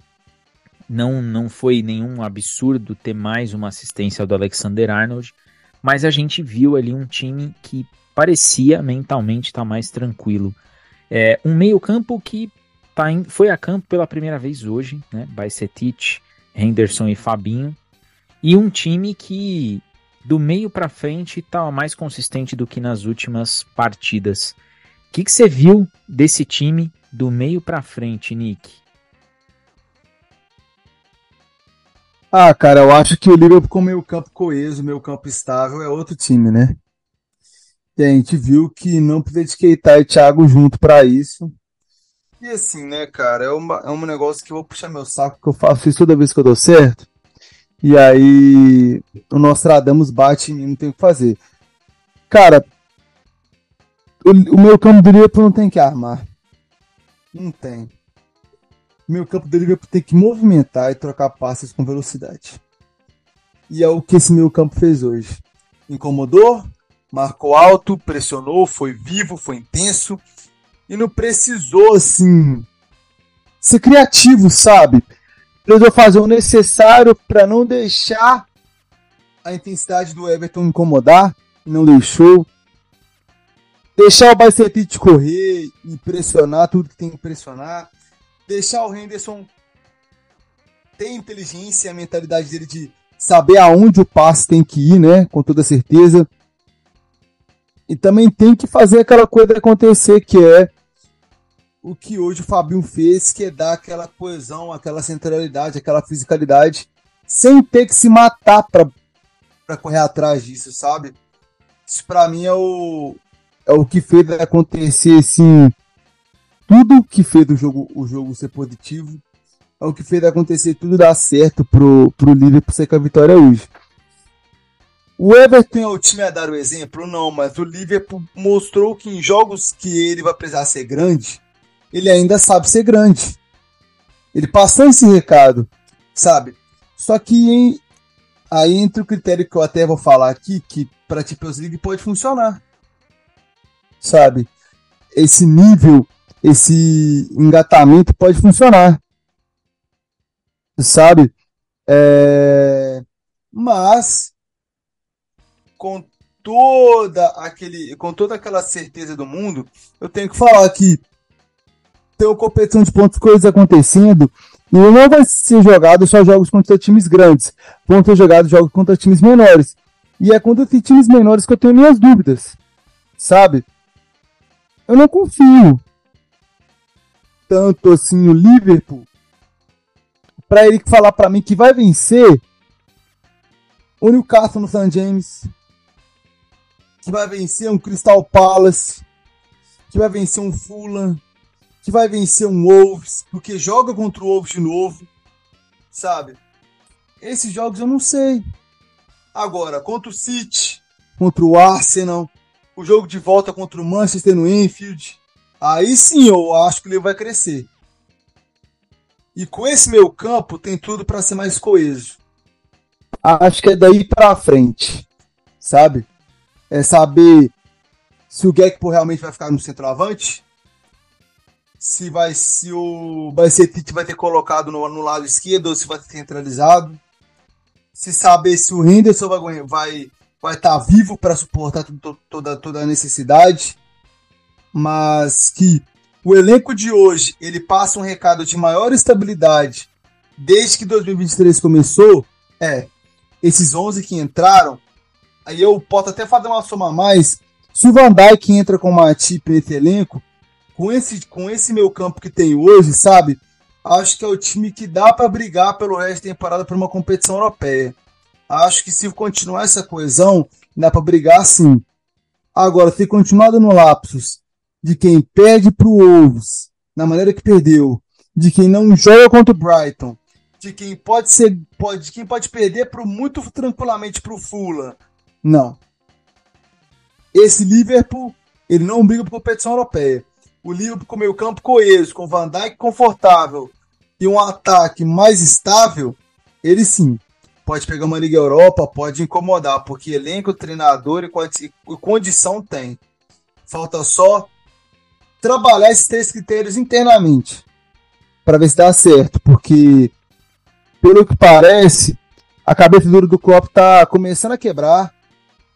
A: não, não foi nenhum absurdo ter mais uma assistência do Alexander Arnold, mas a gente viu ali um time que parecia mentalmente estar tá mais tranquilo. É, um meio campo que tá em, foi a campo pela primeira vez hoje, né? Bajcetic, Henderson e Fabinho e um time que do meio para frente estava tá mais consistente do que nas últimas partidas. O que, que você viu desse time do meio para frente, Nick?
B: Ah, cara, eu acho que o Liverpool com meio campo coeso, meio campo estável é outro time, né? E a gente viu que não precisa de Keita e Thiago junto para isso. E assim, né, cara, é, uma, é um negócio que eu vou puxar meu saco, que eu faço isso toda vez que eu dou certo. E aí o Nostradamus bate em mim, não tem o que fazer. Cara, o, o meu campo do Liverpool não tem que armar. Não tem. Meu campo do Liverpool tem que movimentar e trocar passes com velocidade. E é o que esse meu campo fez hoje. Incomodou, marcou alto, pressionou, foi vivo, foi intenso. E não precisou, assim, ser criativo, sabe? precisou fazer o necessário para não deixar a intensidade do Everton incomodar, não deixou. Deixar o Bajcetic correr e pressionar tudo que tem que pressionar. Deixar o Henderson ter inteligência a mentalidade dele de saber aonde o passe tem que ir, né? Com toda certeza. E também tem que fazer aquela coisa acontecer, que é o que hoje o Fabinho fez, que é dar aquela coesão, aquela centralidade, aquela fisicalidade, sem ter que se matar para correr atrás disso, sabe? Isso para mim é o, é o que fez acontecer, assim, tudo que fez o jogo, o jogo ser positivo, é o que fez acontecer tudo dar certo pro, pro Liverpool ser com a vitória hoje. O Everton é o time a dar o exemplo? Não, mas o Liverpool mostrou que em jogos que ele vai precisar ser grande, ele ainda sabe ser grande. Ele passou esse recado, sabe? Só que em, aí entra o critério que eu até vou falar aqui, que para Champions League pode funcionar. Sabe? Esse nível, esse engatamento pode funcionar. Sabe? É... Mas com toda aquele com toda aquela certeza do mundo, eu tenho que falar que tem uma competição de pontos, coisas acontecendo, e não vai ser jogado só jogos contra times grandes, vão ter jogado jogos contra times menores. E é contra times menores que eu tenho minhas dúvidas, sabe? Eu não confio tanto assim no Liverpool para ele falar para mim que vai vencer o Newcastle no St. James, que vai vencer um Crystal Palace, que vai vencer um Fulham, que vai vencer um Wolves, porque joga contra o Wolves de novo, sabe? Esses jogos eu não sei. Agora, contra o City, contra o Arsenal, o jogo de volta contra o Manchester no Enfield, aí sim eu acho que ele vai crescer. E com esse meu campo tem tudo para ser mais coeso. Acho que é daí para frente, sabe? É saber se o Gekpo realmente vai ficar no centroavante, se vai se o Bajcetic vai ter colocado no, no, lado esquerdo ou se vai ter centralizado. Se saber se o Henderson vai vai vai estar tá vivo para suportar toda toda a necessidade. Mas que o elenco de hoje ele passa um recado de maior estabilidade desde que 2023 começou. É, esses 11 que entraram aí eu posso até fazer uma soma a mais. Se o Van Dijk entra com uma tip nesse elenco, com esse, com esse meu campo que tem hoje, sabe? Acho que é o time que dá para brigar pelo resto da temporada por uma competição europeia. Acho que se continuar essa coesão, dá para brigar sim. Agora, se continuar dando lapsos de quem perde pro Wolves, na maneira que perdeu, de quem não joga contra o Brighton, de quem pode ser, pode, de quem pode perder pro, muito tranquilamente pro Fulham. Não. Esse Liverpool, ele não briga por competição europeia. O Liverpool com meio campo coeso, com Van Dijk confortável e um ataque mais estável, ele sim pode pegar uma Liga Europa, pode incomodar, porque elenco, treinador e condição tem. Falta só trabalhar esses três critérios internamente para ver se dá certo, porque pelo que parece, a cabeça dura do Klopp tá começando a quebrar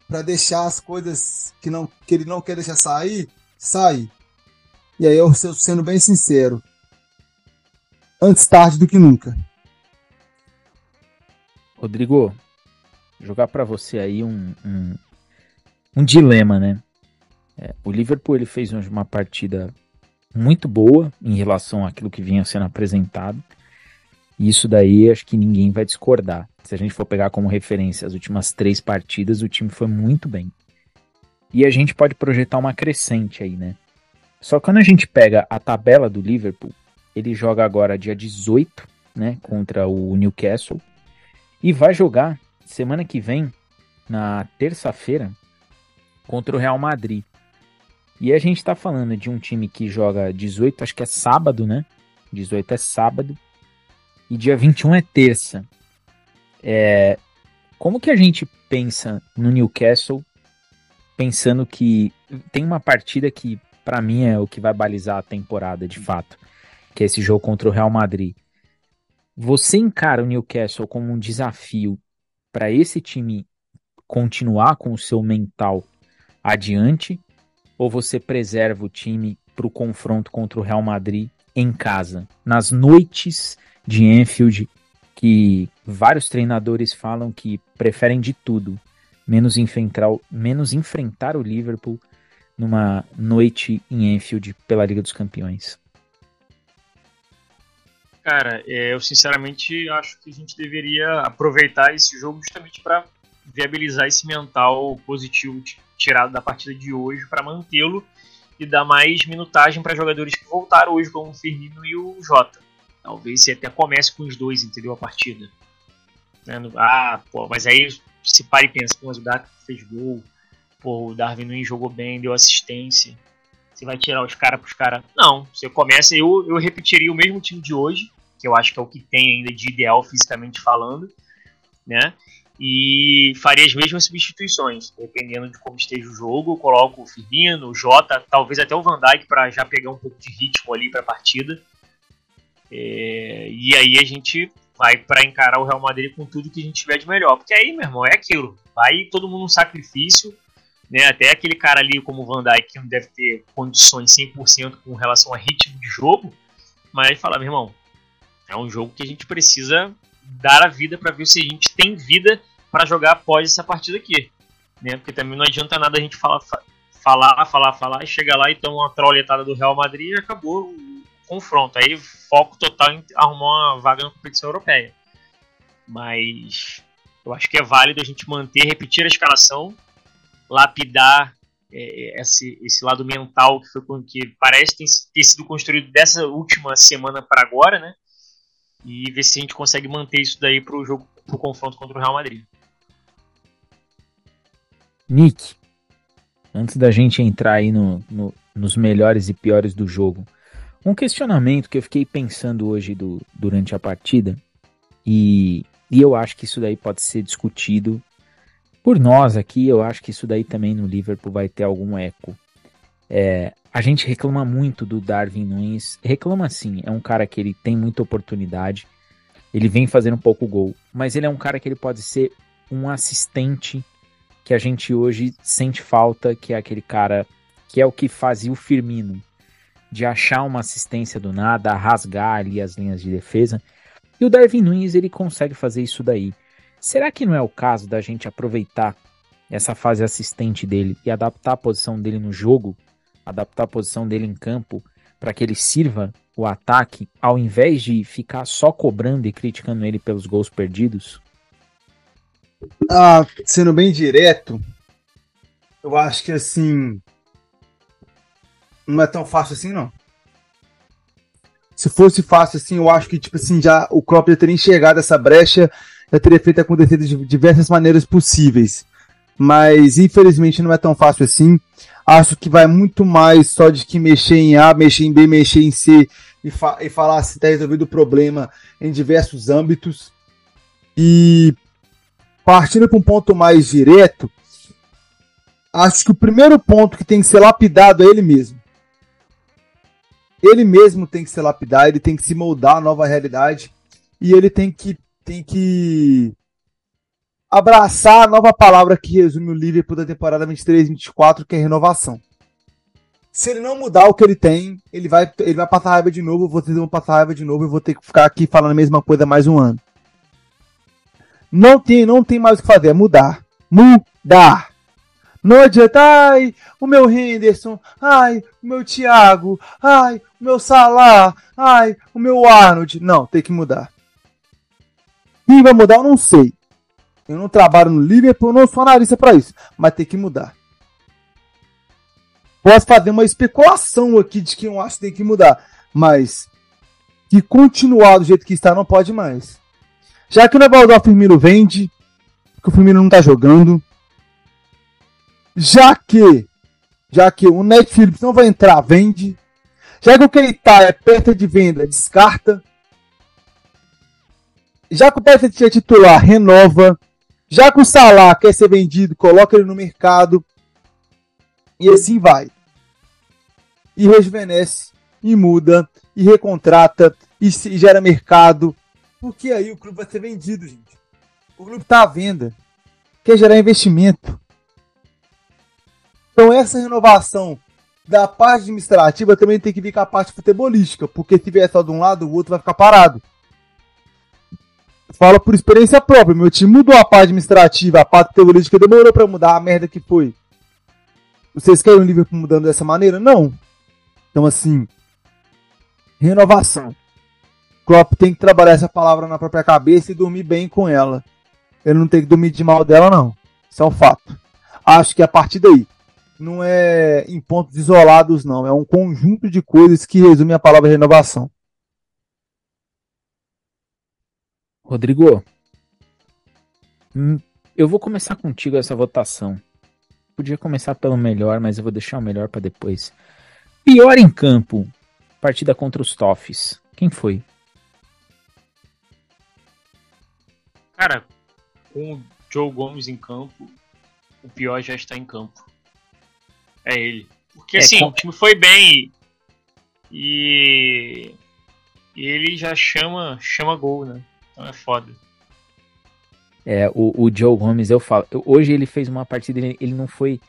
B: para deixar as coisas que, não, que ele não quer deixar sair, sair. E aí eu sendo bem sincero, antes tarde do que nunca.
A: Rodrigo, jogar para você aí um, um, um, dilema, né? É, o Liverpool ele fez uma partida muito boa em relação àquilo que vinha sendo apresentado. E isso daí acho que ninguém vai discordar. Se a gente for pegar como referência as últimas três partidas, o time foi muito bem. E a gente pode projetar uma crescente aí, né? Só que quando a gente pega a tabela do Liverpool, ele joga agora dia 18, né, contra o Newcastle. E vai jogar semana que vem, na terça-feira, contra o Real Madrid. E a gente está falando de um time que joga 18, acho que é sábado, né? 18 é sábado. E dia 21 é terça. É, como que a gente pensa no Newcastle, pensando que tem uma partida que para mim é o que vai balizar a temporada de fato, que é esse jogo contra o Real Madrid. Você encara o Newcastle como um desafio para esse time continuar com o seu mental adiante? Ou você preserva o time para o confronto contra o Real Madrid em casa, nas noites de Enfield, que vários treinadores falam que preferem de tudo, menos enfrentar, menos enfrentar o Liverpool numa noite em Enfield pela Liga dos Campeões?
C: Cara, é, eu sinceramente acho que a gente deveria aproveitar esse jogo justamente para viabilizar esse mental positivo tirado da partida de hoje para mantê-lo e dar mais minutagem para jogadores que voltaram hoje, como o Firmino e o Jota. Talvez você até comece com os dois, entendeu? A partida. Né? Ah, pô, mas aí se pare e pensa, pô, mas o Darwin fez gol, pô, o Darwin Nunes jogou bem, deu assistência. Você vai tirar os caras pros caras. Não, você começa. Eu, eu repetiria o mesmo time de hoje, que eu acho que é o que tem ainda de ideal fisicamente falando, né? E faria as mesmas substituições, dependendo de como esteja o jogo. Eu coloco o Firmino, o Jota, talvez até o Van Dijk para já pegar um pouco de ritmo ali para a partida. É, e aí a gente vai para encarar o Real Madrid com tudo que a gente tiver de melhor. Porque aí, meu irmão, é aquilo. Vai todo mundo um sacrifício né? Até aquele cara ali como o Van Dijk que não deve ter condições 100% com relação a ritmo de jogo, mas fala, meu irmão, é um jogo que a gente precisa dar a vida para ver se a gente tem vida para jogar após essa partida aqui, né? Porque também não adianta nada a gente falar, falar, falar, falar e chegar lá e tomar uma trolletada do Real Madrid e acabou o confronto. Aí foco total em arrumar uma vaga na competição europeia. Mas eu acho que é válido a gente manter, repetir a escalação lapidar é, esse, esse lado mental que foi que parece ter, ter sido construído dessa última semana para agora, né? E ver se a gente consegue manter isso daí para o jogo, para o confronto contra o Real Madrid.
A: Nick, antes da gente entrar aí no, no, nos melhores e piores do jogo, um questionamento que eu fiquei pensando hoje do, durante a partida, e, e eu acho que isso daí pode ser discutido por nós aqui, eu acho que isso daí também no Liverpool vai ter algum eco. É, a gente reclama muito do Darwin Nunes. Reclama sim, é um cara que ele tem muita oportunidade. Ele vem fazendo pouco gol, mas ele é um cara que ele pode ser um assistente que a gente hoje sente falta, que é aquele cara que é o que fazia o Firmino, de achar uma assistência do nada, rasgar ali as linhas de defesa. E o Darwin Nunes ele consegue fazer isso daí. Será que não é o caso da gente aproveitar essa fase assistente dele e adaptar a posição dele no jogo, adaptar a posição dele em campo para que ele sirva o ataque, ao invés de ficar só cobrando e criticando ele pelos gols perdidos?
B: Ah, sendo bem direto, eu acho que assim. Não é tão fácil assim, não. Se fosse fácil assim, eu acho que, tipo assim, já o Klopp já teria enxergado essa brecha, já teria feito acontecer de diversas maneiras possíveis. Mas, infelizmente, não é tão fácil assim. Acho que vai muito mais só de que mexer em A, mexer em B, mexer em C e, fa e falar se está resolvido o problema em diversos âmbitos. E partindo para um ponto mais direto, acho que o primeiro ponto que tem que ser lapidado é ele mesmo. Ele mesmo tem que se lapidar, ele tem que se moldar à nova realidade e ele tem que, tem que abraçar a nova palavra que resume o Liverpool da temporada 23-24, que é renovação. Se ele não mudar o que ele tem, ele vai, ele vai passar raiva de novo, vocês vão passar raiva de novo e vou ter que ficar aqui falando a mesma coisa mais um ano. Não tem, não tem mais o que fazer, é mudar. Mudar. Não adianta, ai, o meu Henderson, ai, o meu Thiago, ai, o meu Salah, ai, o meu Arnold. Não, tem que mudar. Quem vai mudar, eu não sei. Eu não trabalho no Liverpool, eu não sou analista para isso, mas tem que mudar. Posso fazer uma especulação aqui de quem eu acho que tem que mudar, mas que continuar do jeito que está não pode mais. Já que o Nevaldo Firmino vende, que o Firmino não tá jogando. Já que, já que o Net Phillips não vai entrar, vende. Já que o Keita é perto de venda, descarta. Já que o peça de titular, renova. Já que o Salah quer ser vendido, coloca ele no mercado. E assim vai. E rejuvenesce, e muda, e recontrata, e gera mercado, porque aí o clube vai ser vendido, gente. O clube está à venda. Quer gerar investimento. Então essa renovação da parte administrativa também tem que vir com a parte futebolística, porque se vier só de um lado, o outro vai ficar parado. Fala por experiência própria, meu time mudou a parte administrativa, a parte futebolística demorou para mudar a merda que foi. Vocês querem o Liverpool mudando dessa maneira? Não. Então assim, renovação. Klopp tem que trabalhar essa palavra na própria cabeça e dormir bem com ela. Ele não tem que dormir de mal dela, não. Isso é um fato. Acho que a partir daí não é em pontos isolados, não. É um conjunto de coisas que resume a palavra renovação.
A: Rodrigo, hum, eu vou começar contigo essa votação. Podia começar pelo melhor, mas eu vou deixar o melhor para depois. Pior em campo, partida contra os Toffs. Quem foi?
C: Cara, com o Joe Gomes em campo, o pior já está em campo. É ele. Porque é, assim, com... o time foi bem e... e ele já chama, chama gol, né? Então é foda.
A: É, o, o Joe Gomes, eu falo, hoje ele fez uma partida, ele, ele não foi,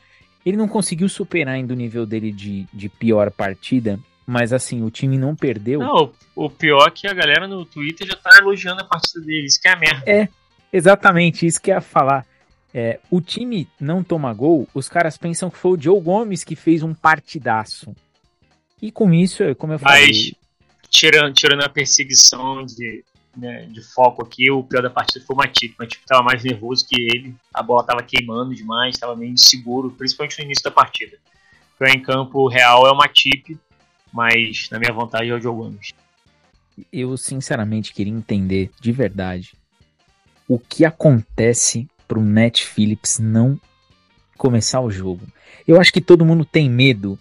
A: ele não conseguiu superar ainda o nível dele de, de pior partida, mas assim, o time não perdeu.
C: Não, o pior é que a galera no Twitter já tá elogiando a partida deles, que é a merda.
A: É, Exatamente, isso que eu ia falar. É, o time não toma gol, os caras pensam que foi o Joe Gomes que fez um partidaço. E com isso, como eu falei. Mas,
C: tirando, tirando a perseguição de, né, de foco aqui, o pior da partida foi o Matip. O Matip tava mais nervoso que ele, a bola tava queimando demais, tava meio inseguro, principalmente no início da partida. Foi em campo real é o Matip, mas na minha vontade é o Joe Gomes.
A: Eu sinceramente queria entender de verdade o que acontece pro Net Phillips não começar o jogo. Eu acho que todo mundo tem medo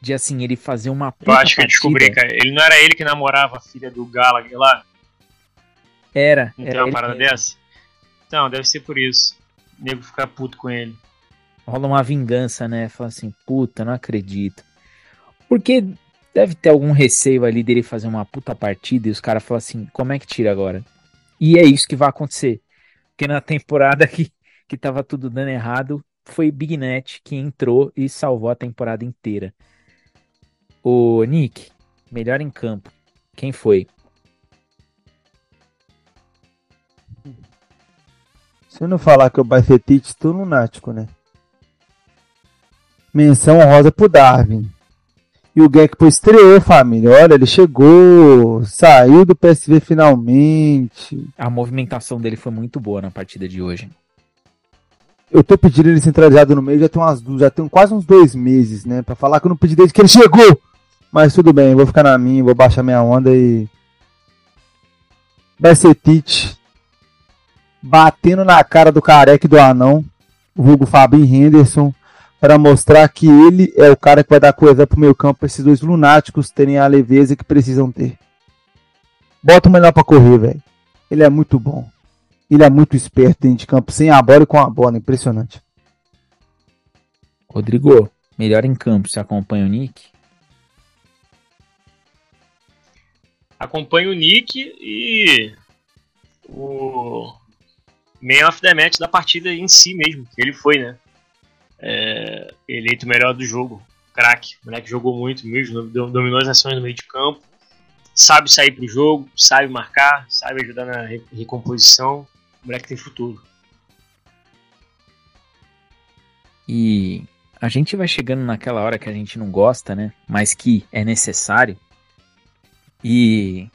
A: de assim ele fazer uma
C: puta Eu acho que eu descobri, cara. Ele não era ele que namorava a filha do Gallagher lá?
A: Era.
C: Não
A: era
C: tem uma parada dessa? Então, deve ser por isso. O nego ficar puto com ele.
A: Rola uma vingança, né? Fala assim, puta, não acredito. Porque deve ter algum receio ali dele fazer uma puta partida e os caras falam assim, como é que tira agora? E é isso que vai acontecer. Porque na temporada que, que tava tudo dando errado, foi Big Net que entrou e salvou a temporada inteira. O Nick, melhor em campo. Quem foi?
B: eu não falar que o Bacetite, estou lunático, né? Menção rosa pro Darwin. E o Gekpo estreou, família. Olha, ele chegou, saiu do PSV finalmente.
A: A movimentação dele foi muito boa na partida de hoje.
B: Eu tô pedindo ele centralizado no meio já tem, umas, já tem quase uns dois meses, né? Pra falar que eu não pedi desde que ele chegou. Mas tudo bem, vou ficar na minha, vou baixar minha onda e. Tite. Batendo na cara do careca e do anão. O vulgo Fabinho Henderson para mostrar que ele é o cara que vai dar coisa pro meio campo para esses dois lunáticos terem a leveza que precisam ter. Bota o melhor para correr, velho. Ele é muito bom. Ele é muito esperto dentro de campo, sem a bola e com a bola. Impressionante.
A: Rodrigo, melhor em campo, você acompanha o Nick?
C: Acompanho o Nick e o man of the match da partida em si mesmo, que ele foi, né? É, eleito melhor do jogo. Craque, moleque jogou muito mesmo, dominou as ações no meio de campo, sabe sair pro jogo, sabe marcar, sabe ajudar na recomposição. O moleque tem futuro.
A: E a gente vai chegando naquela hora que a gente não gosta, né? Mas que é necessário. E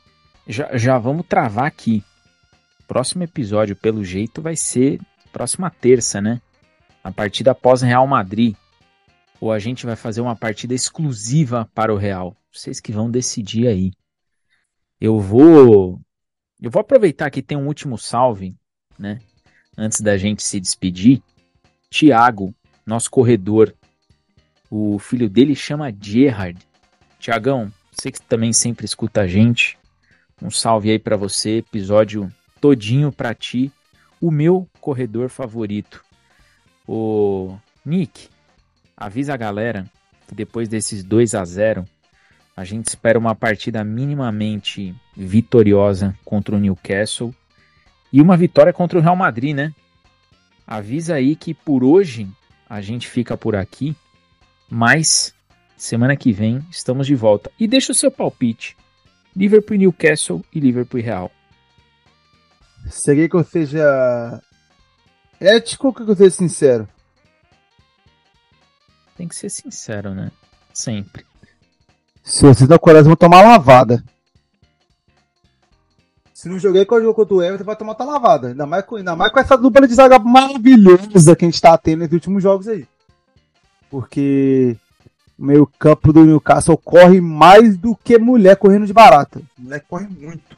A: já, já vamos travar aqui. Próximo episódio, pelo jeito, vai ser próxima terça, né? A partida após Real Madrid, ou a gente vai fazer uma partida exclusiva para o Real? Vocês que vão decidir aí. Eu vou eu vou aproveitar que tem um último salve, né? Antes da gente se despedir. Tiago, nosso corredor. O filho dele chama Gerard. Tiagão, você que também sempre escuta a gente. Um salve aí para você, episódio todinho para ti, o meu corredor favorito. O Nick, avisa a galera que depois desses 2 a 0 a gente espera uma partida minimamente vitoriosa contra o Newcastle e uma vitória contra o Real Madrid, né? Avisa aí que por hoje a gente fica por aqui, mas semana que vem estamos de volta. E deixa o seu palpite. Liverpool Newcastle e Liverpool Real.
B: Seria que eu seja Ético ou que eu seja sincero?
A: Tem que ser sincero, né? Sempre.
B: Se vocês da Coreia vão tomar lavada. Se não joguei com o jogo contra o Everton, vai tomar outra lavada. Ainda mais, com, ainda mais com essa dupla de zaga maravilhosa que a gente tá tendo nos últimos jogos aí. Porque o meio campo do Newcastle corre mais do que mulher correndo de barata. O moleque corre muito.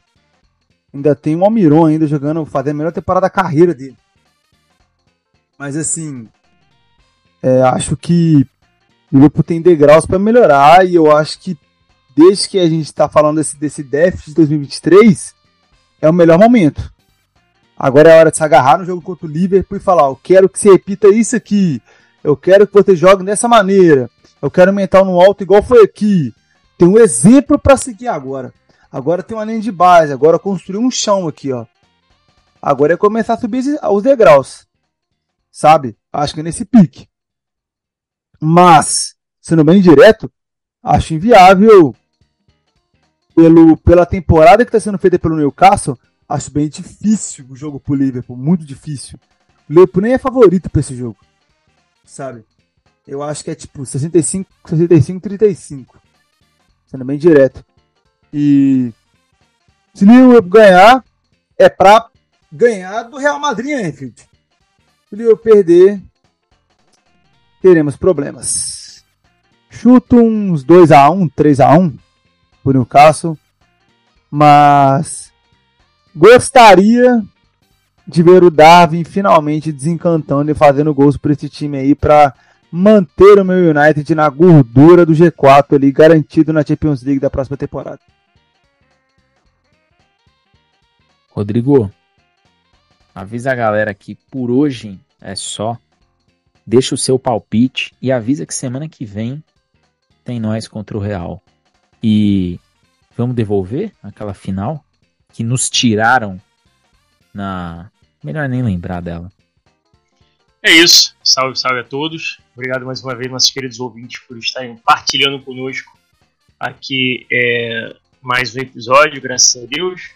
B: Ainda tem o Almiron ainda jogando, fazendo a melhor temporada da carreira dele. Mas assim, é, acho que o Liverpool tem degraus para melhorar e eu acho que desde que a gente está falando desse, desse déficit de 2023, é o melhor momento. Agora é hora de se agarrar no jogo contra o Liverpool e falar: eu quero que você repita isso aqui, eu quero que você jogue dessa maneira, eu quero aumentar no alto igual foi aqui. Tem um exemplo para seguir agora. Agora tem uma linha de base, agora construir um chão aqui, ó. Agora é começar a subir os degraus sabe? Acho que é nesse pique. Mas, sendo bem direto, acho inviável pelo, pela temporada que está sendo feita pelo Newcastle, acho bem difícil o jogo pro Liverpool, muito difícil. O Liverpool nem é favorito para esse jogo, sabe? Eu acho que é tipo 65, 65, 35. Sendo bem direto. E se o Liverpool ganhar, é pra ganhar do Real Madrid, Anfield. Se eu perder, teremos problemas. Chuto uns 2x1, 3x1 por Newcastle. Mas gostaria de ver o Darwin finalmente desencantando e fazendo gols para esse time aí para manter o meu United na gordura do G4 ali, garantido na Champions League da próxima temporada.
A: Rodrigo, Avisa a galera que por hoje é só. Deixa o seu palpite e avisa que semana que vem tem nós contra o Real. E vamos devolver aquela final que nos tiraram na. Melhor nem lembrar dela.
C: É isso. Salve, salve a todos. Obrigado mais uma vez, nossos queridos ouvintes, por estarem partilhando conosco aqui é, mais um episódio, graças a Deus.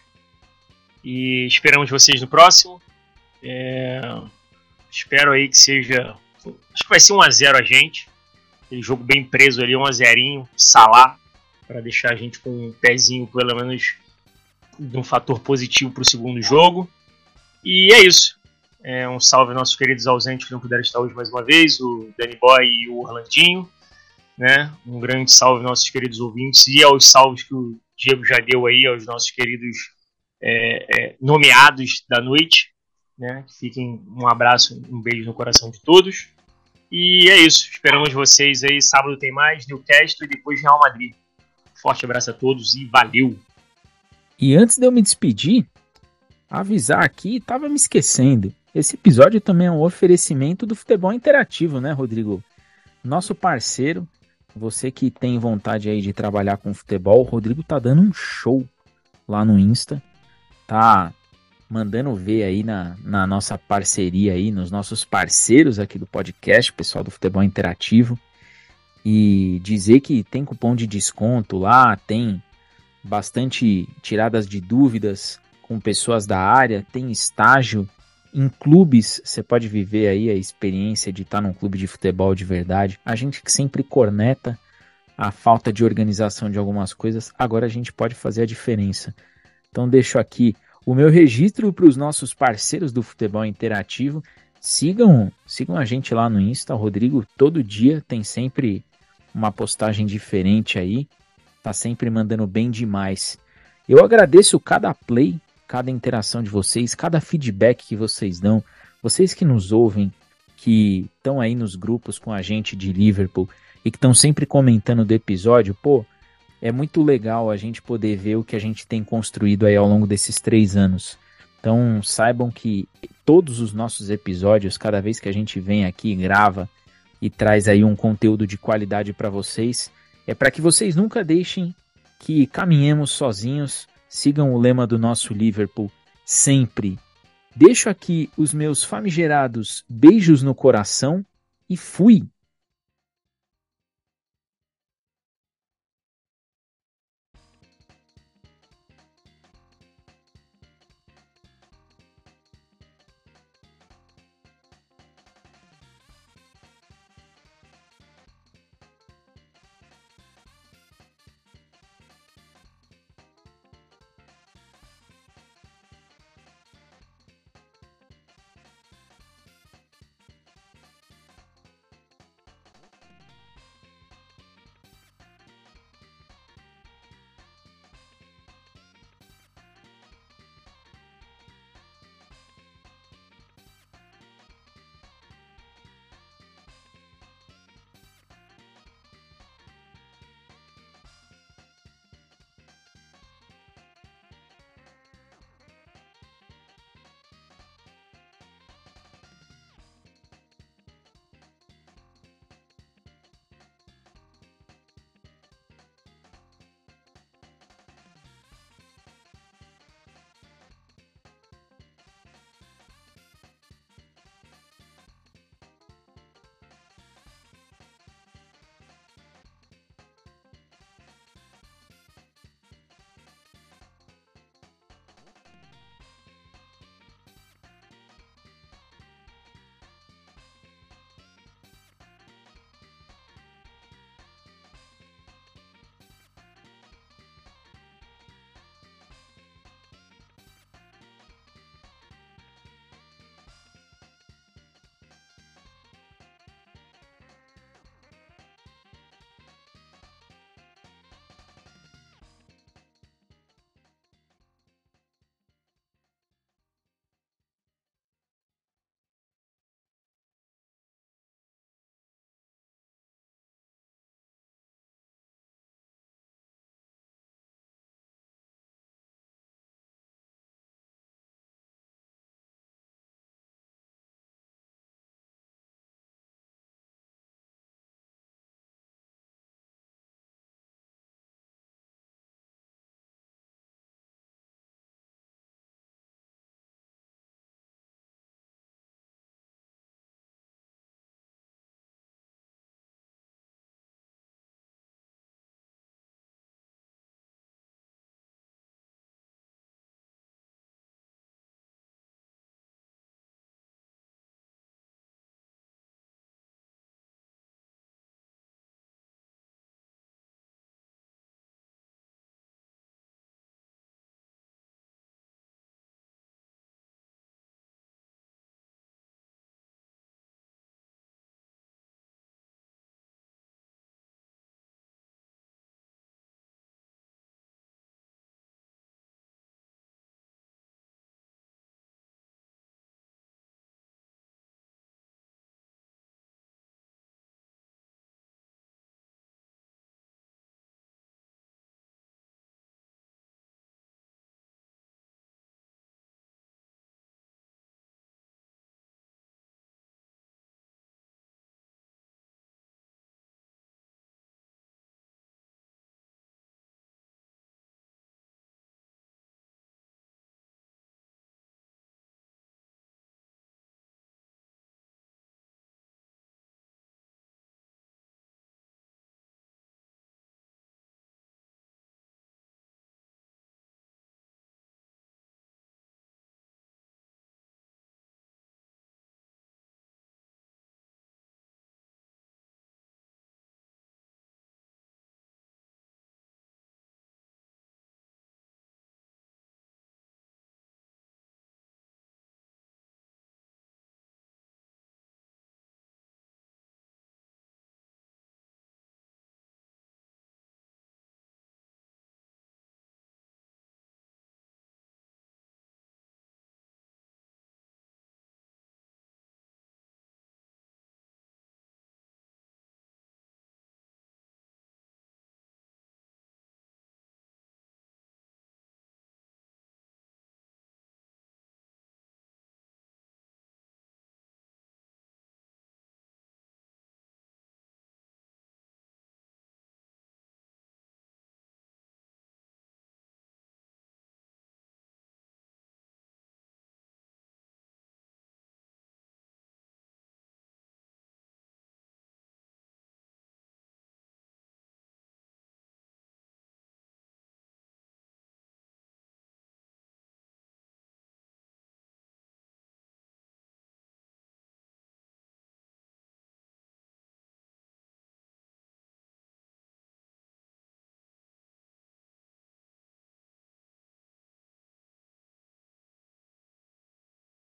C: E esperamos vocês no próximo. É, espero aí que seja. Acho que vai ser 1x0 a, a gente. Aquele jogo bem preso ali, 1x0, Salah, para deixar a gente com um pezinho, pelo menos, de um fator positivo para o segundo jogo. E é isso. É, um salve aos nossos queridos ausentes que não puderam estar hoje mais uma vez, o Danny Boy e o Orlandinho. Né? Um grande salve aos nossos queridos ouvintes e aos salves que o Diego já deu aí aos nossos queridos é, é, nomeados da noite. Né? Fiquem um abraço, um beijo no coração de todos. E é isso. Esperamos vocês aí. Sábado tem mais, Newcastle e depois Real Madrid. Forte abraço a todos e valeu!
A: E antes de eu me despedir, avisar aqui, tava me esquecendo. Esse episódio também é um oferecimento do futebol interativo, né, Rodrigo? Nosso parceiro, você que tem vontade aí de trabalhar com futebol, o Rodrigo tá dando um show lá no Insta. Tá mandando ver aí na, na nossa parceria aí, nos nossos parceiros aqui do podcast, pessoal do futebol interativo. E dizer que tem cupom de desconto lá, tem bastante tiradas de dúvidas com pessoas da área, tem estágio em clubes, você pode viver aí a experiência de estar num clube de futebol de verdade. A gente que sempre corneta a falta de organização de algumas coisas, agora a gente pode fazer a diferença. Então deixo aqui o meu registro para os nossos parceiros do futebol interativo. Sigam, sigam a gente lá no Insta, o Rodrigo todo dia tem sempre uma postagem diferente aí, tá sempre mandando bem demais. Eu agradeço cada play, cada interação de vocês, cada feedback que vocês dão, vocês que nos ouvem, que estão aí nos grupos com a gente de Liverpool e que estão sempre comentando do episódio, pô, é muito legal a gente poder ver o que a gente tem construído aí ao longo desses três anos. Então saibam que todos os nossos episódios, cada vez que a gente vem aqui grava e traz aí um conteúdo de qualidade para vocês, é para que vocês nunca deixem que caminhemos sozinhos sigam o lema do nosso Liverpool sempre. Deixo aqui os meus famigerados beijos no coração e fui!